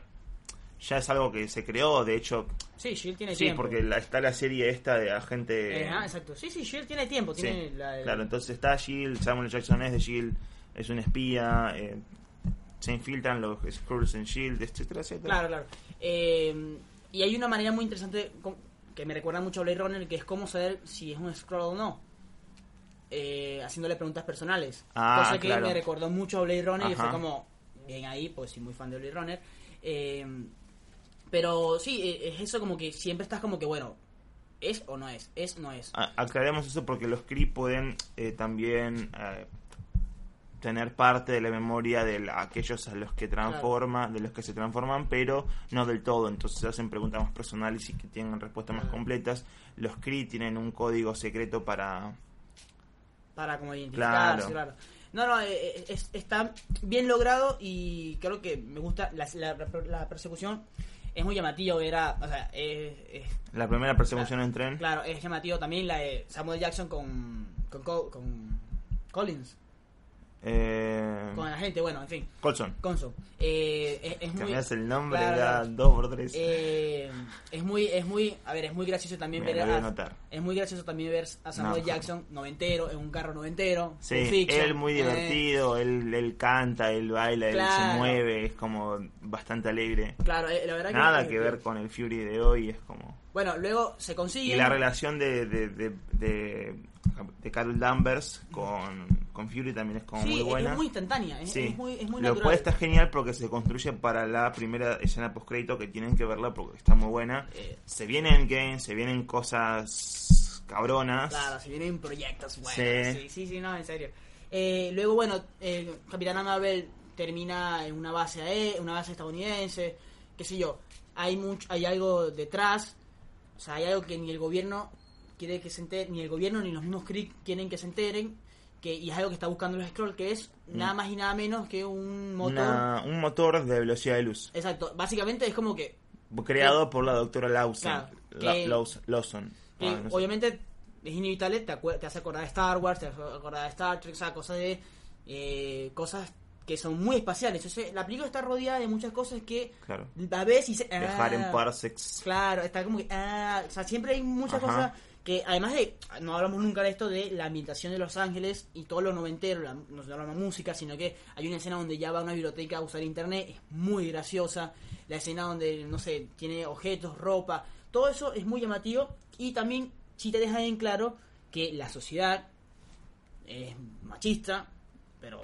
Speaker 2: Ya es algo que se creó, de hecho.
Speaker 1: sí, Shield tiene
Speaker 2: Sí,
Speaker 1: tiempo.
Speaker 2: porque la- está la serie esta de agente.
Speaker 1: Eh, ah, exacto. Sí, sí, Shield tiene tiempo.
Speaker 2: Sí, Claro, entonces está Shield, Samuel Jackson es de Shield, es un espía, eh, se infiltran los Skrulls en Shield, etcétera, etcétera.
Speaker 1: Claro, claro. Eh, y hay una manera muy interesante que me recuerda mucho a Blade Runner, que es cómo saber si es un scroll o no. Eh, haciéndole preguntas personales.
Speaker 2: Ah,
Speaker 1: Cosa que
Speaker 2: claro.
Speaker 1: me recordó mucho a Blade Runner y
Speaker 2: Ajá.
Speaker 1: fue como, bien ahí, pues soy muy fan de Blade Runner. Eh, pero sí, eh, es eso como que siempre estás como que, bueno, ¿es o no es? ¿Es o no es?
Speaker 2: Aclaremos eso porque los Kree pueden eh, también eh, tener parte de la memoria de la- aquellos a los que transforma, de los que se transforman, pero no del todo. Entonces hacen preguntas más personales y que tienen respuestas más completas. Los Kree tienen un código secreto para
Speaker 1: para como identificarse,
Speaker 2: Claro.
Speaker 1: claro. No, no, eh, eh, es- está bien logrado y creo que me gusta la, la, la persecución. Es muy llamativo, era, o sea, es- es-
Speaker 2: la primera persecución en tren.
Speaker 1: claro, es llamativo también la de Samuel Jackson con, con, Co- con Collins,
Speaker 2: Eh,
Speaker 1: con la gente, bueno, en fin,
Speaker 2: Colson.
Speaker 1: Conso. Eh, es, es muy,
Speaker 2: Cambias el nombre
Speaker 1: Claro, claro.
Speaker 2: dos por tres.
Speaker 1: eh, es muy, es muy, a ver, es muy gracioso también
Speaker 2: Me
Speaker 1: ver
Speaker 2: a
Speaker 1: a,
Speaker 2: anotar.
Speaker 1: es muy gracioso también ver a Samuel
Speaker 2: No.
Speaker 1: Jackson noventero en un carro noventero,
Speaker 2: Sí,
Speaker 1: Fiction,
Speaker 2: él muy
Speaker 1: eh,
Speaker 2: divertido, él, él canta, él baila, él se mueve, es como bastante alegre.
Speaker 1: Claro, eh, la verdad que
Speaker 2: Nada que ver con el Fury de hoy, es como...
Speaker 1: Bueno, luego se
Speaker 2: Y
Speaker 1: consigue.
Speaker 2: la relación de, de, de, de, de Carol Danvers con, con Fury también es como
Speaker 1: sí,
Speaker 2: muy buena.
Speaker 1: es muy instantánea, es,
Speaker 2: Sí.
Speaker 1: es muy, es muy
Speaker 2: Lo
Speaker 1: natural.
Speaker 2: cual está genial porque se construye para la primera escena post crédito que tienen que verla porque está muy buena.
Speaker 1: Eh.
Speaker 2: Se vienen games, se vienen cosas cabronas.
Speaker 1: Claro, se vienen proyectos buenos.
Speaker 2: Sí.
Speaker 1: Sí, sí, sí, no, en serio. Eh, luego, bueno, eh, Capitana Marvel termina en una base aé- una base estadounidense, qué sé yo. Hay mucho, hay algo detrás, o sea, hay algo que ni el gobierno quiere que se entere, ni el gobierno ni los mismos Kree quieren que se enteren, que y es algo que está buscando los Scroll, que es nada más y nada menos que un motor.
Speaker 2: Mm. Una- un motor de velocidad de luz.
Speaker 1: Exacto, básicamente es como que
Speaker 2: Creado por la doctora Lawson.
Speaker 1: Claro,
Speaker 2: Lawson.
Speaker 1: que
Speaker 2: Ah, no sé.
Speaker 1: obviamente es inevitable, te, te hace acordar de Star Wars, te hace acordar de Star Trek, o sea, cosas de eh, cosas que son muy espaciales. O sea, la película está rodeada de muchas cosas que
Speaker 2: Claro.
Speaker 1: a veces y se,
Speaker 2: Viajar en
Speaker 1: ah,
Speaker 2: parsecs.
Speaker 1: Claro, está como que ah, o sea, siempre hay muchas
Speaker 2: Ajá.
Speaker 1: cosas que además de no hablamos nunca de esto de la ambientación de Los Ángeles y todo lo noventero, la, no se habla música, sino que hay una escena donde ya va a una biblioteca a usar internet, es muy graciosa, la escena donde no sé, tiene objetos, ropa, todo eso es muy llamativo y también sí te deja en claro que la sociedad es machista, pero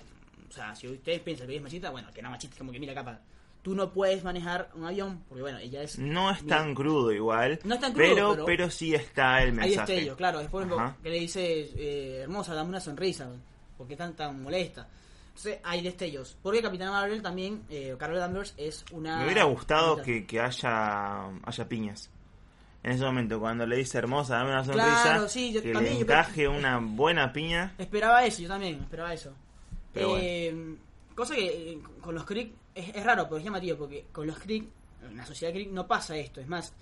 Speaker 1: o sea, si ustedes piensan que es machista, bueno, que no machista, es como que mira capa, tú no puedes manejar un avión porque bueno, ella es
Speaker 2: No es tan crudo igual.
Speaker 1: No es tan crudo,
Speaker 2: pero,
Speaker 1: pero-
Speaker 2: pero sí está el
Speaker 1: Hay
Speaker 2: mensaje.
Speaker 1: destellos, claro. Es por ejemplo que le dice, eh, hermosa, dame una sonrisa. ¿Por qué tan, tan molesta? Entonces hay destellos. Porque Capitán Marvel también, eh, Carol Danvers, es una...
Speaker 2: Me hubiera gustado que, que haya, haya piñas. En ese momento, cuando le dice hermosa, dame una sonrisa,
Speaker 1: Claro, sí, yo
Speaker 2: que
Speaker 1: también,
Speaker 2: le
Speaker 1: yo-
Speaker 2: encaje una buena piña.
Speaker 1: Esperaba eso, yo también, esperaba eso.
Speaker 2: Pero
Speaker 1: Eh, Cosa que eh, con los Krieg es, es raro, pero es llamativo, porque con los Krieg, en la sociedad Krieg no pasa esto. Es más,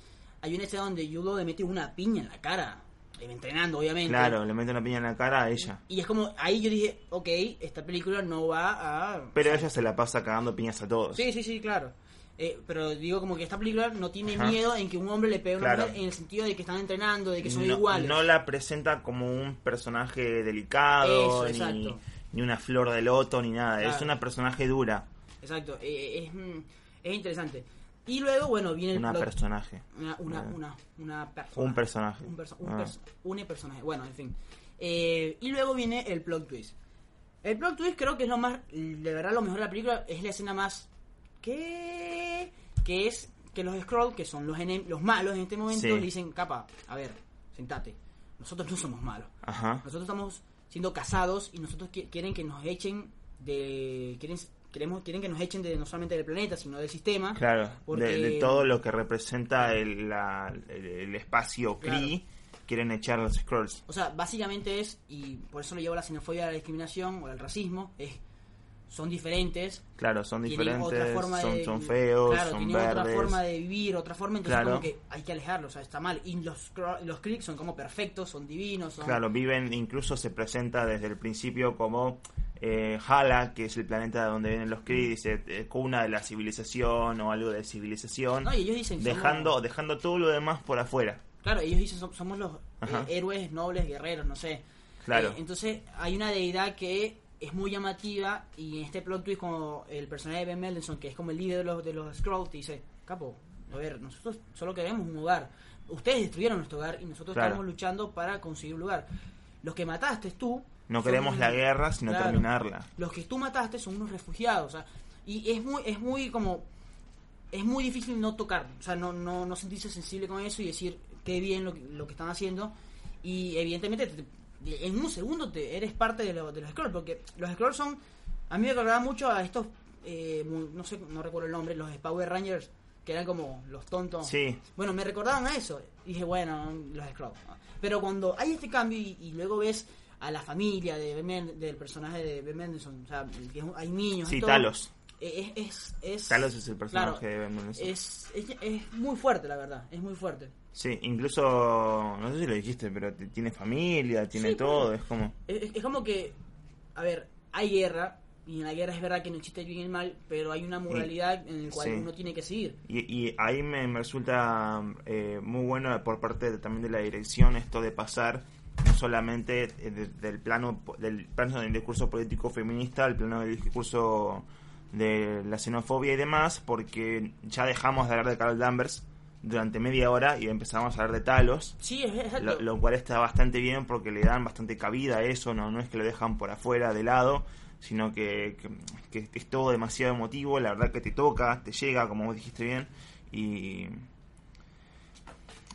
Speaker 1: hay una escena donde Yudo le mete una piña en la cara, eh, entrenando obviamente.
Speaker 2: Claro, le mete una piña en la cara a ella.
Speaker 1: Y es como, ahí yo dije, ok, esta película no va a...
Speaker 2: Pero ella se la pasa cagando piñas a todos.
Speaker 1: Sí, sí, sí, claro. Eh, pero digo como que esta película no tiene
Speaker 2: Ajá.
Speaker 1: miedo en que un hombre le pegue a una
Speaker 2: Claro.
Speaker 1: mujer en el sentido de que están entrenando, de que son
Speaker 2: no,
Speaker 1: iguales.
Speaker 2: no la presenta como un personaje delicado,
Speaker 1: Eso,
Speaker 2: ni,
Speaker 1: exacto.
Speaker 2: Ni una flor de loto, ni nada. Es una personaje dura.
Speaker 1: Exacto, eh, es, mm, es interesante. Y luego, bueno, viene el
Speaker 2: Una
Speaker 1: plot-
Speaker 2: personaje.
Speaker 1: Una, una, una, una persona.
Speaker 2: Un personaje.
Speaker 1: Un, perso- un
Speaker 2: Ah.
Speaker 1: perso- un personaje. Bueno, en fin. Eh, y luego viene el plot twist. El plot twist creo que es lo más, de verdad lo mejor de la película, es la escena más que que es que los Scrolls, que son los enem- los malos en este momento,
Speaker 2: Sí.
Speaker 1: le dicen, capa, a ver, sentate. Nosotros no somos malos.
Speaker 2: Ajá.
Speaker 1: Nosotros estamos siendo casados y nosotros qui- quieren que nos echen de quieren queremos quieren que nos echen de no solamente del planeta, sino del sistema.
Speaker 2: Claro,
Speaker 1: Porque-
Speaker 2: de, de todo lo que representa el, la- el, el espacio
Speaker 1: Claro.
Speaker 2: Kree, quieren echar los Scrolls.
Speaker 1: O sea, básicamente es, y por eso lo llevo a la xenofobia, a la discriminación o al racismo, es son diferentes.
Speaker 2: Claro, son diferentes,
Speaker 1: otra forma
Speaker 2: son,
Speaker 1: de,
Speaker 2: son feos,
Speaker 1: claro,
Speaker 2: son
Speaker 1: tienen
Speaker 2: verdes.
Speaker 1: otra forma de vivir, otra forma, entonces
Speaker 2: Claro.
Speaker 1: como que hay que alejarlos, o sea, está mal. Y los, los Kree son como perfectos, son divinos, son...
Speaker 2: Claro, viven, incluso se presenta desde el principio como eh, Hala, que es el planeta de donde vienen los Kree, dice eh, cuna de la civilización o algo de civilización,
Speaker 1: No, y ellos dicen... somos-
Speaker 2: dejando, dejando todo lo demás por afuera.
Speaker 1: Claro, ellos dicen som- somos los eh, héroes, nobles, guerreros, no sé.
Speaker 2: Claro.
Speaker 1: Eh, entonces hay una deidad que es muy llamativa y en este plot twist como el personaje de Ben Mendelsohn, que es como el líder de los, de los Skrulls, te dice, capo, a ver, nosotros solo queremos un hogar. Ustedes destruyeron nuestro hogar y nosotros
Speaker 2: Claro.
Speaker 1: estamos luchando para conseguir un lugar. Los que mataste tú...
Speaker 2: No queremos la guerra, sino
Speaker 1: Claro.
Speaker 2: terminarla.
Speaker 1: Los que tú mataste son unos refugiados. y es muy, es muy como... Es muy difícil no tocar, o sea, no, no, no sentirse sensible con eso y decir qué bien lo, que- lo que están haciendo. Y evidentemente te- en un segundo te eres parte de, lo- de los Scrolls, porque los Scrolls son A mí me acordaba mucho a estos, eh, no sé, no recuerdo el nombre, los Power Rangers, que eran como los tontos.
Speaker 2: Sí.
Speaker 1: Bueno, me recordaban a eso. Y dije, bueno, los Scrubs. Pero cuando hay este cambio y, y luego ves a la familia de Ben del personaje de Ben Mendelsohn, o sea, que hay niños. y
Speaker 2: Sí,
Speaker 1: todo,
Speaker 2: Talos.
Speaker 1: Es, es, es-
Speaker 2: Talos es el personaje
Speaker 1: claro,
Speaker 2: de Ben Mendelsohn.
Speaker 1: Es, es, es muy fuerte, la verdad. Es muy fuerte.
Speaker 2: Sí, incluso, no sé si lo dijiste, pero tiene familia, tiene
Speaker 1: Sí,
Speaker 2: todo, es como...
Speaker 1: Es, es como que, a ver, hay guerra. Y en la guerra es verdad que no existe el bien y el mal, pero hay una moralidad en la cual
Speaker 2: sí.
Speaker 1: uno tiene que seguir.
Speaker 2: Y, y ahí me, me resulta eh, muy bueno por parte de- también de la dirección esto de pasar no solamente eh, de- del plano del plano del discurso político feminista al plano del discurso de la xenofobia y demás porque ya dejamos de hablar de Carol Danvers durante media hora y empezamos a hablar de Talos
Speaker 1: Sí, es exacto.
Speaker 2: lo, lo cual está bastante bien porque le dan bastante cabida a eso, no, no es que lo dejan por afuera de lado, sino que, que, que es todo demasiado emotivo, la verdad que te toca, te llega, como vos dijiste bien, y,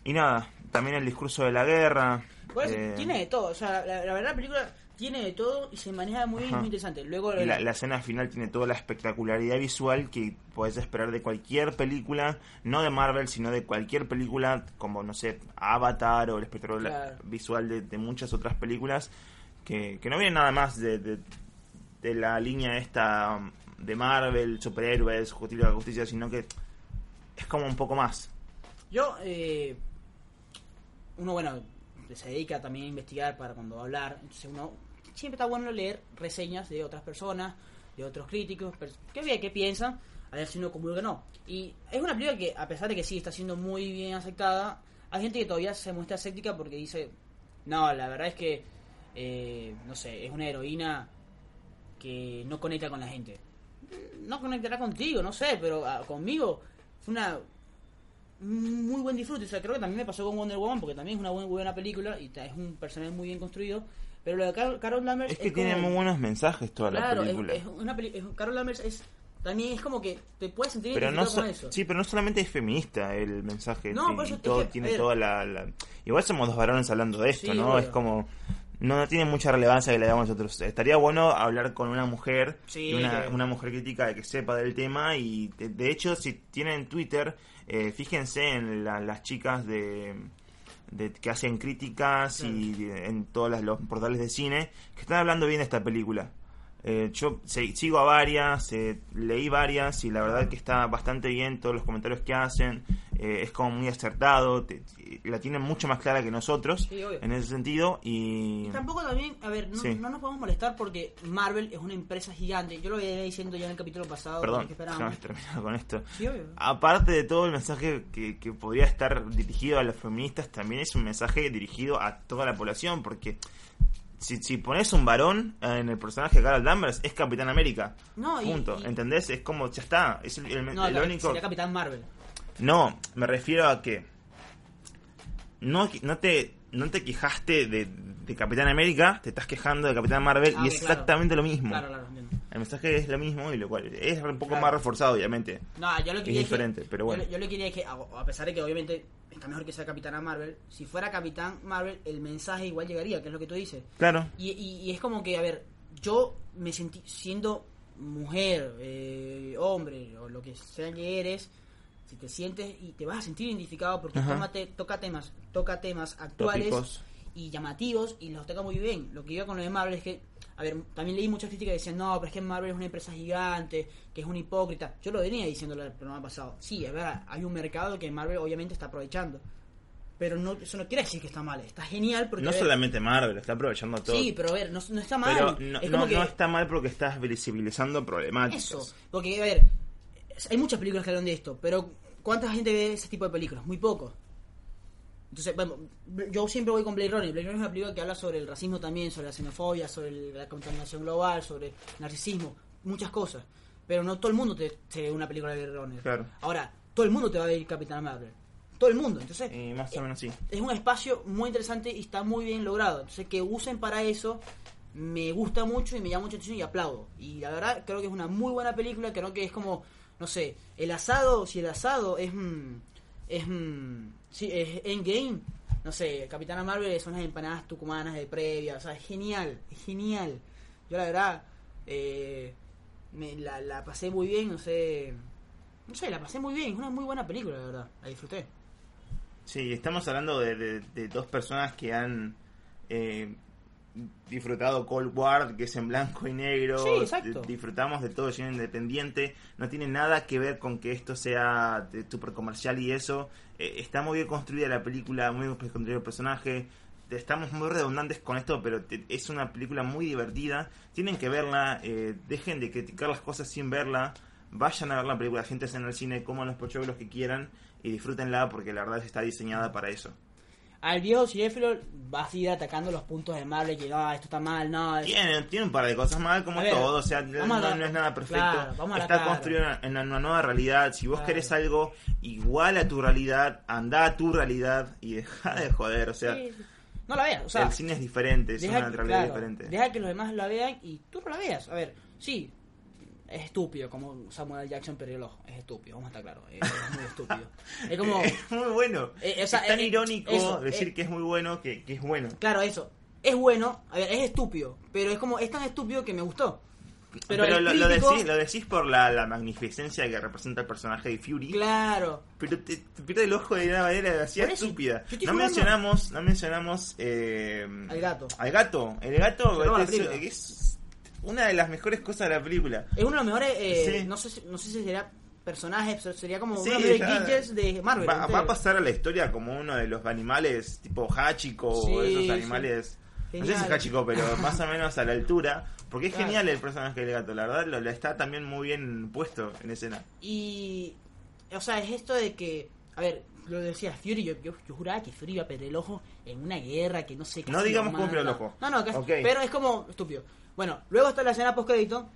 Speaker 2: y nada, también el discurso de la guerra. Eh,
Speaker 1: tiene de todo. O sea, la, la verdad, la película tiene de todo y se maneja muy
Speaker 2: Ajá.
Speaker 1: muy interesante. Luego,
Speaker 2: la, la escena final tiene toda la espectacularidad visual que puedes esperar de cualquier película, no de Marvel, sino de cualquier película como, no sé, Avatar o el espectro
Speaker 1: Claro.
Speaker 2: visual de, de muchas otras películas, que, que no vienen nada más de, de, de la línea esta um, de Marvel, superhéroes, justicia, justicia, sino que es como un poco más.
Speaker 1: Yo, eh, uno, bueno, se dedica también a investigar para cuando va a hablar. Entonces, uno siempre está bueno leer reseñas de otras personas, de otros críticos, que ve, qué piensan, a ver si uno comulga o no. Y es una película que, a pesar de que sí está siendo muy bien aceptada, hay gente que todavía se muestra escéptica porque dice: No, la verdad es que, eh, no sé, es una heroína que no conecta con la gente. No conectará contigo, no sé, pero ah, conmigo fue una un muy buen disfrute. O sea, creo que también me pasó con Wonder Woman, porque también es una buena, buena película y es un personaje muy bien construido. Pero lo de Carol, Carol Danvers
Speaker 2: Es que tiene
Speaker 1: como-
Speaker 2: muy buenos mensajes toda
Speaker 1: Claro,
Speaker 2: la película.
Speaker 1: es una peli- es- Carol Danvers es también es como que te puedes sentir
Speaker 2: pero no so-
Speaker 1: con eso.
Speaker 2: sí pero no solamente es feminista el mensaje
Speaker 1: No, por eso es
Speaker 2: todo
Speaker 1: que,
Speaker 2: tiene
Speaker 1: ver.
Speaker 2: toda la, la- igual somos dos varones hablando de esto
Speaker 1: Sí,
Speaker 2: no es como no, no tiene mucha relevancia que le damos nosotros estaría bueno hablar con una mujer
Speaker 1: Sí,
Speaker 2: una mujer crítica que sepa del tema y de, de hecho si tienen Twitter eh, fíjense en la- las chicas de de- que hacen críticas y de- en todos los portales de cine que están hablando bien de esta película. Eh, yo se- sigo a varias, eh, leí varias y la verdad que está bastante bien todos los comentarios que hacen, eh, es como muy acertado, te- la tienen mucho más clara que nosotros
Speaker 1: Sí,
Speaker 2: en ese sentido y...
Speaker 1: Y tampoco también, a ver, no,
Speaker 2: Sí.
Speaker 1: no nos podemos molestar porque Marvel es una empresa gigante. Yo lo venía diciendo ya en el capítulo pasado.
Speaker 2: Perdón,
Speaker 1: que esperábamos.
Speaker 2: terminar con esto.
Speaker 1: Sí.
Speaker 2: Aparte de todo el mensaje que, que podría estar dirigido a los feministas, también es un mensaje dirigido a toda la población, porque si, si pones un varón en el personaje de Carol Danvers, es Capitán América.
Speaker 1: No, y-
Speaker 2: Punto.
Speaker 1: y-
Speaker 2: ¿Entendés? Es como, ya está. Es el, el-
Speaker 1: No,
Speaker 2: el
Speaker 1: la-
Speaker 2: único.
Speaker 1: sería Capitán Marvel.
Speaker 2: No, me refiero a que no, no te no te quejaste de, de Capitán América, te estás quejando de Capitán Marvel
Speaker 1: Ah,
Speaker 2: y es
Speaker 1: claro.
Speaker 2: exactamente lo mismo.
Speaker 1: Claro, claro.
Speaker 2: El mensaje es lo mismo y lo cual es un poco más reforzado, obviamente.
Speaker 1: No, yo lo que
Speaker 2: Es diferente,
Speaker 1: que,
Speaker 2: pero bueno.
Speaker 1: Yo, yo lo que quería es que, a a pesar de que obviamente está mejor que sea Capitana Marvel, si fuera Capitán Marvel, el mensaje igual llegaría, que es lo que tú dices.
Speaker 2: Claro.
Speaker 1: Y, y- y es como que, a ver, yo me sentí siendo mujer, eh, hombre, o lo que sea que eres, si te sientes y te vas a sentir identificado porque tómate- toca temas, toca temas actuales
Speaker 2: Tópicos.
Speaker 1: y llamativos y los toca muy bien. Lo que iba con lo de Marvel es que, a ver, también leí muchas críticas que decían, no, pero es que Marvel es una empresa gigante, que es un hipócrita. Yo lo venía diciendo el programa pasado. Sí, es verdad, hay un mercado que Marvel obviamente está aprovechando. Pero no, eso no quiere decir que está mal, está genial porque...
Speaker 2: No
Speaker 1: ver,
Speaker 2: solamente Marvel, está aprovechando todo.
Speaker 1: Sí, pero a ver, no, no está mal.
Speaker 2: pero no,
Speaker 1: es
Speaker 2: no-
Speaker 1: como que
Speaker 2: no está mal porque estás visibilizando problemáticas.
Speaker 1: eso. Porque, a ver, hay muchas películas que hablan de esto, pero ¿cuánta gente ve ese tipo de películas? Muy poco. Entonces, bueno, yo siempre voy con Blade Runner. Blade Runner es una película que habla sobre el racismo también, sobre la xenofobia, sobre el- la contaminación global, sobre el narcisismo, muchas cosas. Pero no todo el mundo te, te ve una película de Blade Runner.
Speaker 2: Claro.
Speaker 1: Ahora, todo el mundo te va a ver Capitán Marvel. Todo el mundo. Entonces,
Speaker 2: más o menos sí.
Speaker 1: es un espacio muy interesante y está muy bien logrado. Entonces, que usen para eso me gusta mucho y me llama mucha atención y aplaudo. Y la verdad, creo que es una muy buena película. Creo que es como, no sé, el asado, si el asado es. mm, es. mm, sí, es Endgame. No sé, Capitana Marvel son las empanadas tucumanas de previa. O sea, es genial, es genial. Yo la verdad, Eh, me, la, la pasé muy bien, no sé. No sé, la pasé muy bien. Es una muy buena película, la verdad. La disfruté.
Speaker 2: Sí, estamos hablando de, de- de dos personas que han eh, disfrutado Cold War, que es en blanco y negro.
Speaker 1: Sí,
Speaker 2: Disfrutamos de todo cine independiente. No tiene nada que ver con que esto sea de super comercial y eso. Eh, está muy bien construida la película, muy bien construido el personaje. Estamos muy redundantes con esto, pero te- es una película muy divertida. Tienen que verla, eh, dejen de criticar las cosas sin verla. Vayan a ver la película, gente en el cine, coman los pochoclos que quieran y disfrútenla porque la verdad está diseñada para eso.
Speaker 1: Al viejo cinéfilo vas a ir atacando los puntos de Marvel que ah, esto está mal, no. es-
Speaker 2: Tiene, tiene un par de cosas mal, como
Speaker 1: ver,
Speaker 2: todo, o sea, no,
Speaker 1: la-
Speaker 2: no es nada perfecto.
Speaker 1: claro,
Speaker 2: Está construido en una nueva realidad. Si vos
Speaker 1: Claro.
Speaker 2: querés algo igual a tu realidad, anda a tu realidad y deja de joder. O sea,
Speaker 1: Sí. No la veas, o sea.
Speaker 2: el cine es diferente, es
Speaker 1: deja
Speaker 2: una realidad
Speaker 1: claro,
Speaker 2: diferente.
Speaker 1: Deja que los demás la vean y tú no la veas. A ver, sí, es estúpido como Samuel Jackson perdió el ojo. Es estúpido, vamos a estar claros. Es, es muy estúpido. Es como. [laughs]
Speaker 2: Es muy bueno.
Speaker 1: Eh, o sea,
Speaker 2: es tan
Speaker 1: eh,
Speaker 2: irónico
Speaker 1: eso,
Speaker 2: decir
Speaker 1: eh.
Speaker 2: que es muy bueno que, que es bueno.
Speaker 1: Claro, eso. Es bueno, a ver, es estúpido. Pero es como, es tan estúpido que me gustó. Pero,
Speaker 2: Pero, lo, lo decís, lo decís por la, la magnificencia que representa el personaje de Fury.
Speaker 1: Claro.
Speaker 2: Pero te, te pierde el ojo de una manera así estúpida.
Speaker 1: yo estoy
Speaker 2: No mencionamos, no mencionamos eh,
Speaker 1: Al gato.
Speaker 2: Al gato. El gato es, es una de las mejores cosas de la película.
Speaker 1: Es uno de los mejores, eh,
Speaker 2: Sí.
Speaker 1: no, sé, si- no sé si sería personaje, pero sería como
Speaker 2: Sí,
Speaker 1: uno de los de Marvel.
Speaker 2: Va, va a pasar a la historia como uno de los animales tipo Hachiko o esos animales. No sé si
Speaker 1: Genial.
Speaker 2: Hachiko, pero [laughs] más o menos a la altura. Porque es
Speaker 1: Claro.
Speaker 2: genial el personaje del gato, la verdad lo, lo está también muy bien puesto en escena.
Speaker 1: Y. O sea, es esto de que. A ver, lo decía Fury, yo, yo, yo juraba que Fury iba a perder el ojo en una guerra que no sé
Speaker 2: No
Speaker 1: casi
Speaker 2: digamos cómo perdió el ojo.
Speaker 1: No, no, casi- pero es como estúpido. Bueno, luego está la escena post crédito.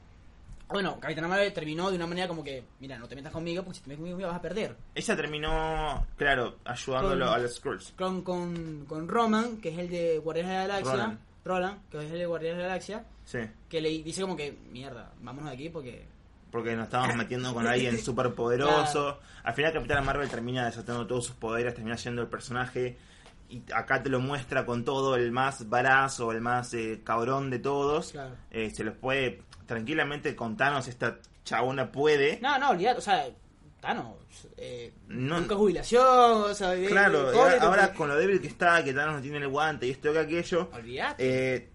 Speaker 1: Bueno, Capitán Marvel terminó de una manera como que, mira, no te metas conmigo porque si te metes conmigo vas a perder.
Speaker 2: Ella terminó, claro, ayudándolo
Speaker 1: Con-
Speaker 2: a los Skrulls.
Speaker 1: Con, con, con Roman, que es el de Guardianes de la Galaxia.
Speaker 2: Roland.
Speaker 1: Roland, que es el de Guardianes de la Galaxia.
Speaker 2: Sí.
Speaker 1: Que le dice como que, mierda, vámonos de aquí porque
Speaker 2: Porque nos estábamos metiendo con alguien [laughs] súper poderoso. Al final Capitana Marvel termina desatando todos sus poderes, termina siendo el personaje. Y acá te lo muestra con todo, el más barazo, el más eh, cabrón de todos.
Speaker 1: Claro.
Speaker 2: Eh, se los puede tranquilamente con Thanos, esta chabona puede.
Speaker 1: No, no, olvidate, o sea, Thanos, eh,
Speaker 2: No-
Speaker 1: nunca jubilación, o sea, de-
Speaker 2: Claro, ahora, con lo débil que está, que Thanos no tiene el guante y esto que aquello,
Speaker 1: Olvidate.
Speaker 2: eh,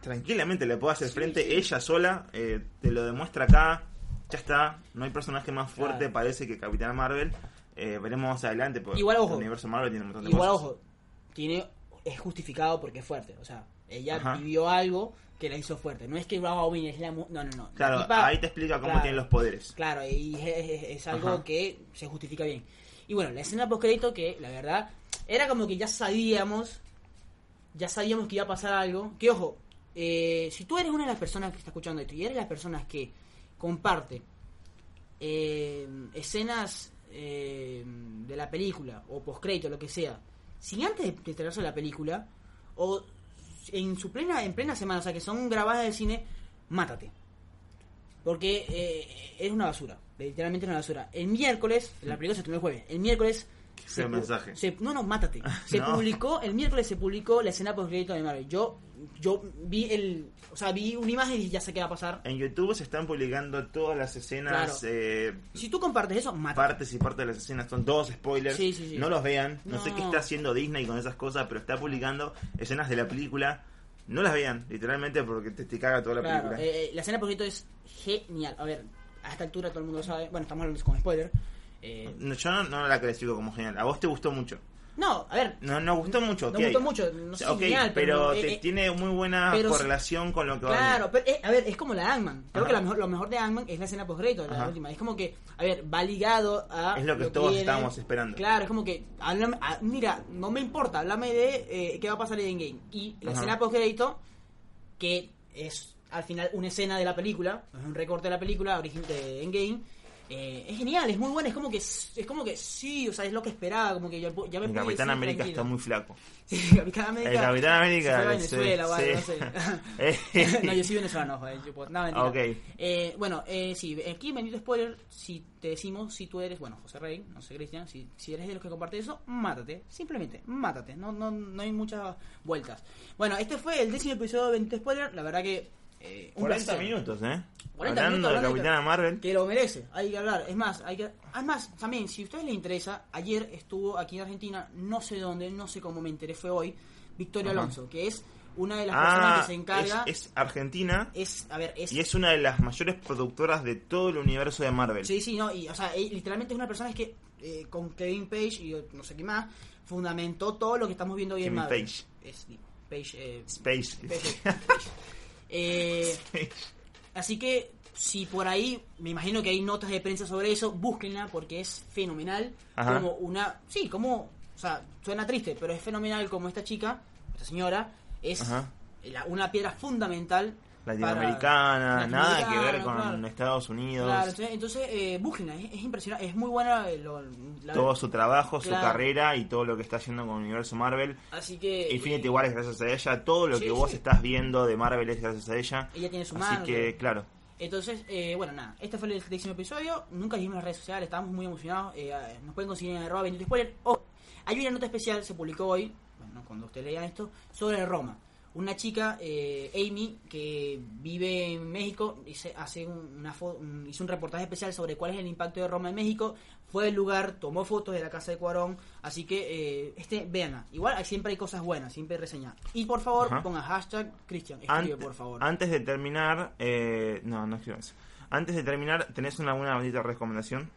Speaker 2: tranquilamente le puede hacer
Speaker 1: Sí,
Speaker 2: frente
Speaker 1: sí.
Speaker 2: ella sola, eh, te lo demuestra acá, ya está, no hay personaje más fuerte
Speaker 1: Claro.
Speaker 2: parece que Capitana Marvel, eh, veremos más adelante, porque
Speaker 1: Igual, ojo.
Speaker 2: el universo Marvel tiene un montón de
Speaker 1: Igual,
Speaker 2: cosas.
Speaker 1: ojo, tiene, es justificado porque es fuerte, o sea, ella
Speaker 2: Ajá.
Speaker 1: vivió algo que la hizo fuerte, no es que Robin es la... mu- No, no, no. la
Speaker 2: Claro,
Speaker 1: tipa-
Speaker 2: ahí te explica cómo
Speaker 1: claro,
Speaker 2: tienen los poderes.
Speaker 1: Claro, y es, es- es algo
Speaker 2: Ajá.
Speaker 1: que se justifica bien. Y bueno, la escena post crédito que, la verdad, era como que ya sabíamos, ya sabíamos que iba a pasar algo. Que ojo, eh, si tú eres una de las personas que está escuchando esto y eres las personas que comparte eh, escenas eh, de la película o post crédito, lo que sea, si antes de de estrenarse la película o en su plena en plena semana, o sea, que son grabadas del cine, mátate. Porque eh, es una basura. Literalmente es una basura. El miércoles, la película se estrenó el jueves. El miércoles.
Speaker 2: El
Speaker 1: pu-
Speaker 2: mensaje?
Speaker 1: se- no, no, mátate. Se
Speaker 2: No.
Speaker 1: publicó, el miércoles se publicó la escena post crédito de Marvel. Yo, yo vi el. O sea, vi una imagen y ya sé qué va a pasar.
Speaker 2: En YouTube se están publicando todas las escenas,
Speaker 1: Claro.
Speaker 2: eh,
Speaker 1: Si tú compartes eso, mátate.
Speaker 2: partes y partes de las escenas, son todos spoilers.
Speaker 1: Sí, sí, sí.
Speaker 2: No los vean. No,
Speaker 1: No.
Speaker 2: sé qué está haciendo Disney con esas cosas, pero está publicando escenas de la película. No las vean, literalmente, porque te, te caga toda la
Speaker 1: Claro,
Speaker 2: película.
Speaker 1: eh, eh, la escena crédito es genial. A ver, a esta altura todo el mundo sabe. Bueno, estamos hablando con spoiler. Eh,
Speaker 2: No, yo no, no la clasifico como genial. A vos te gustó mucho.
Speaker 1: no, a ver,
Speaker 2: No, no gustó mucho,
Speaker 1: No gustó mucho, no sé si
Speaker 2: Ok,
Speaker 1: genial, pero
Speaker 2: pero,
Speaker 1: no, eh,
Speaker 2: te-
Speaker 1: eh,
Speaker 2: tiene muy buena correlación con lo que va a
Speaker 1: Claro, pero, eh, a ver, es como la de Ant-Man. Creo
Speaker 2: Ajá.
Speaker 1: que la mejor, lo mejor de Ant-Man es la escena post-crédito, la
Speaker 2: Ajá.
Speaker 1: última. Es como que, a ver, va ligado a.
Speaker 2: Es lo que todos estábamos esperando.
Speaker 1: Claro, es como que, háblame- ah, mira, no me importa, háblame de eh, qué va a pasar en Endgame. Y la
Speaker 2: Ajá.
Speaker 1: escena post-crédito, que es al final una escena de la película, es un recorte de la película, origen de Endgame. Eh, es genial, es muy buena, es como que es como que sí, o sea, es lo que esperaba, como que ya, ya me
Speaker 2: El Capitán América
Speaker 1: tranquilo.
Speaker 2: está muy flaco. [laughs]
Speaker 1: Sí, Capitán América.
Speaker 2: El Capitán América, sí,
Speaker 1: Venezuela,
Speaker 2: sí.
Speaker 1: no sé. [laughs] no, yo soy venezolano, yo puedo- no, mentira.
Speaker 2: Ok.
Speaker 1: Eh, bueno, eh, sí, aquí bendito spoiler, si te decimos, si tú eres, bueno, José Rey, no sé, Cristian, si, si eres de los que comparte eso, mátate, simplemente, mátate, no, no, no hay muchas vueltas. Bueno, este fue el décimo episodio de Bendito Spoiler, la verdad que Eh, un
Speaker 2: 40
Speaker 1: placer.
Speaker 2: minutos, ¿eh?
Speaker 1: 40
Speaker 2: Hablando
Speaker 1: minutos
Speaker 2: de Capitana Marvel.
Speaker 1: Que lo merece, hay que hablar. Es más, hay que... Además, también, si a ustedes les interesa, ayer estuvo aquí en Argentina, no sé dónde, no sé cómo me enteré, fue hoy, Victoria
Speaker 2: Ajá.
Speaker 1: Alonso, que es una de las personas
Speaker 2: Ah,
Speaker 1: que se encarga...
Speaker 2: es, es argentina
Speaker 1: es, a ver, es...
Speaker 2: y es una de las mayores productoras de todo el universo de Marvel.
Speaker 1: Sí, sí, no, y, o sea, eh, literalmente es una persona que eh, con Kevin Page y eh, no sé qué más, fundamentó todo lo que estamos viendo hoy en
Speaker 2: Kevin
Speaker 1: Marvel.
Speaker 2: Page.
Speaker 1: Es, Page, eh,
Speaker 2: Space.
Speaker 1: Page, Page. [laughs] Eh, [laughs] Así que si por ahí, me imagino que hay notas de prensa sobre eso, búsquenla porque es fenomenal.
Speaker 2: Ajá.
Speaker 1: Como una, sí, como, o sea, suena triste, pero es fenomenal como esta chica, esta señora, es la- una piedra fundamental.
Speaker 2: Latinoamericana, nada que ver con
Speaker 1: claro.
Speaker 2: Estados Unidos.
Speaker 1: Claro, entonces, eh, búsquenla, es, es impresionante, es muy buena. eh, lo- la-
Speaker 2: todo su trabajo, su carrera y todo lo que está haciendo con el universo Marvel.
Speaker 1: Así que.
Speaker 2: Infinity
Speaker 1: eh,
Speaker 2: War es gracias a ella, todo lo
Speaker 1: sí,
Speaker 2: que vos
Speaker 1: sí.
Speaker 2: estás viendo de Marvel es gracias a ella.
Speaker 1: Ella tiene su
Speaker 2: Así
Speaker 1: mano.
Speaker 2: que,
Speaker 1: todo.
Speaker 2: claro.
Speaker 1: Entonces, eh, bueno, nada, este fue el décimo episodio. Nunca dijimos las redes sociales, estábamos muy emocionados. eh, nos pueden conseguir en arroba 28 spoiler. Oh, hay una nota especial, se publicó hoy, bueno, cuando ustedes lean esto, sobre Roma. Una chica, eh, Amy, que vive en México, hace un- una un- hizo un reportaje especial sobre cuál es el impacto de Roma en México. Fue al lugar, tomó fotos de la casa de Cuarón. Así que, eh, este, véanla. Igual siempre hay cosas buenas, siempre hay reseñas. Y por favor,
Speaker 2: Ajá.
Speaker 1: ponga hashtag Cristian. Escribe, por favor.
Speaker 2: Antes de terminar, eh, no, no escribo eso. Antes de terminar, ¿tenés una buena bonita recomendación?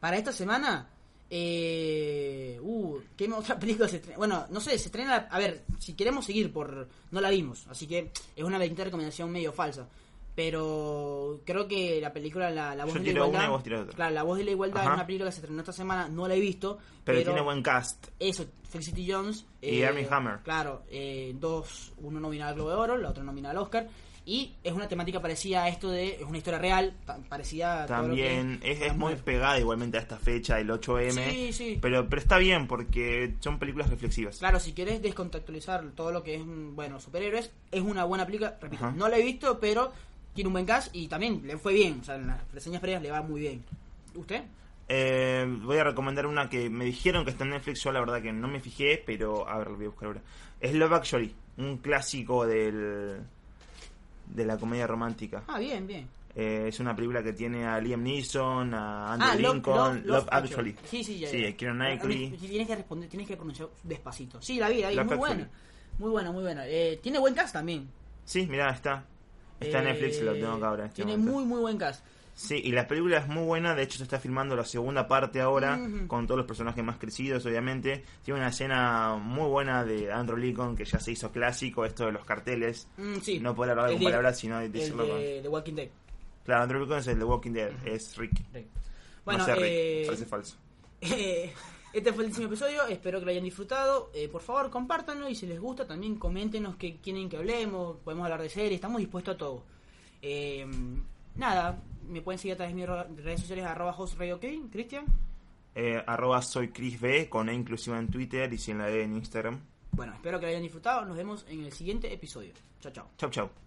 Speaker 1: Para esta semana, eh, uh, ¿qué otra película se estrena? Bueno, no sé, se estrena, a ver, si queremos seguir por, no la vimos, así que es una bendita recomendación medio falsa. Pero creo que la película La, la Voz
Speaker 2: Yo
Speaker 1: de la Igualdad,
Speaker 2: vos otra.
Speaker 1: claro, La Voz de la Igualdad
Speaker 2: Ajá.
Speaker 1: es una película que se estrenó esta semana, no la he visto,
Speaker 2: Pero,
Speaker 1: pero,
Speaker 2: tiene buen cast.
Speaker 1: eso, Felicity Jones
Speaker 2: Y Armie Hammer.
Speaker 1: Claro, eh, dos, uno nominado al Globo de Oro, la otra nominada al Oscar. Y es una temática parecida a esto de, es una historia real, pa- parecida a todo lo que
Speaker 2: También es, es muy pegada igualmente a esta fecha, el 8M.
Speaker 1: Sí, sí.
Speaker 2: Pero, pero está bien porque son películas reflexivas.
Speaker 1: Claro, si quieres descontextualizar todo lo que es, bueno, superhéroes, es una buena película. Repito,
Speaker 2: Ajá.
Speaker 1: no la he visto, pero tiene un buen cast y también le fue bien. O sea, en las reseñas previas le va muy bien. ¿Usted?
Speaker 2: Eh, voy a recomendar una que me dijeron que está en Netflix. Yo la verdad que no me fijé, pero a ver, lo voy a buscar ahora. Es Love Actually, un clásico del de la comedia romántica.
Speaker 1: Ah, bien, bien.
Speaker 2: Eh, es una película que tiene a Liam Neeson, a Andrew
Speaker 1: ah,
Speaker 2: Lincoln,
Speaker 1: Love-
Speaker 2: Love,
Speaker 1: Love
Speaker 2: Actually.
Speaker 1: Sí, sí, ya.
Speaker 2: Sí,
Speaker 1: ya. Ah,
Speaker 2: Knightley.
Speaker 1: ah, Tienes que responder, tienes que pronunciar despacito. Sí, la vi, la vi.
Speaker 2: Love
Speaker 1: muy
Speaker 2: Actually.
Speaker 1: buena. Muy buena, muy buena. Eh, tiene buen cast también.
Speaker 2: Sí, mira, está. Está en
Speaker 1: Eh,
Speaker 2: Netflix, lo tengo acá ahora. este
Speaker 1: Tiene
Speaker 2: momento.
Speaker 1: muy, muy buen cast.
Speaker 2: Sí, y la película es muy buena, de hecho se está filmando la segunda parte ahora, con todos los personajes más crecidos, obviamente. Tiene una escena muy buena de Andrew Lincoln, que ya se hizo clásico, esto de los carteles.
Speaker 1: Mm, sí.
Speaker 2: No poder hablar
Speaker 1: El
Speaker 2: con
Speaker 1: de-
Speaker 2: palabras, sino de
Speaker 1: El
Speaker 2: decirlo con...
Speaker 1: de, The Walking Dead.
Speaker 2: Claro, Andrew Lincoln es el de Walking Dead, es Rick.
Speaker 1: Bueno,
Speaker 2: no sé Rick,
Speaker 1: eh,
Speaker 2: parece falso. [laughs]
Speaker 1: Eh, este fue el décimo episodio, espero que lo hayan disfrutado. Eh, por favor, compártanlo y si les gusta también coméntenos que quieren que hablemos, podemos hablar de series, estamos dispuestos a todo. Eh, nada, me pueden seguir a través de mis redes sociales arroba host radio, ok, Cristian.
Speaker 2: Eh, arroba soy Chris B, con E inclusiva en Twitter y sin la E en Instagram.
Speaker 1: Bueno, espero que lo hayan disfrutado, nos vemos en el siguiente episodio. Chao, chao.
Speaker 2: Chau, chau.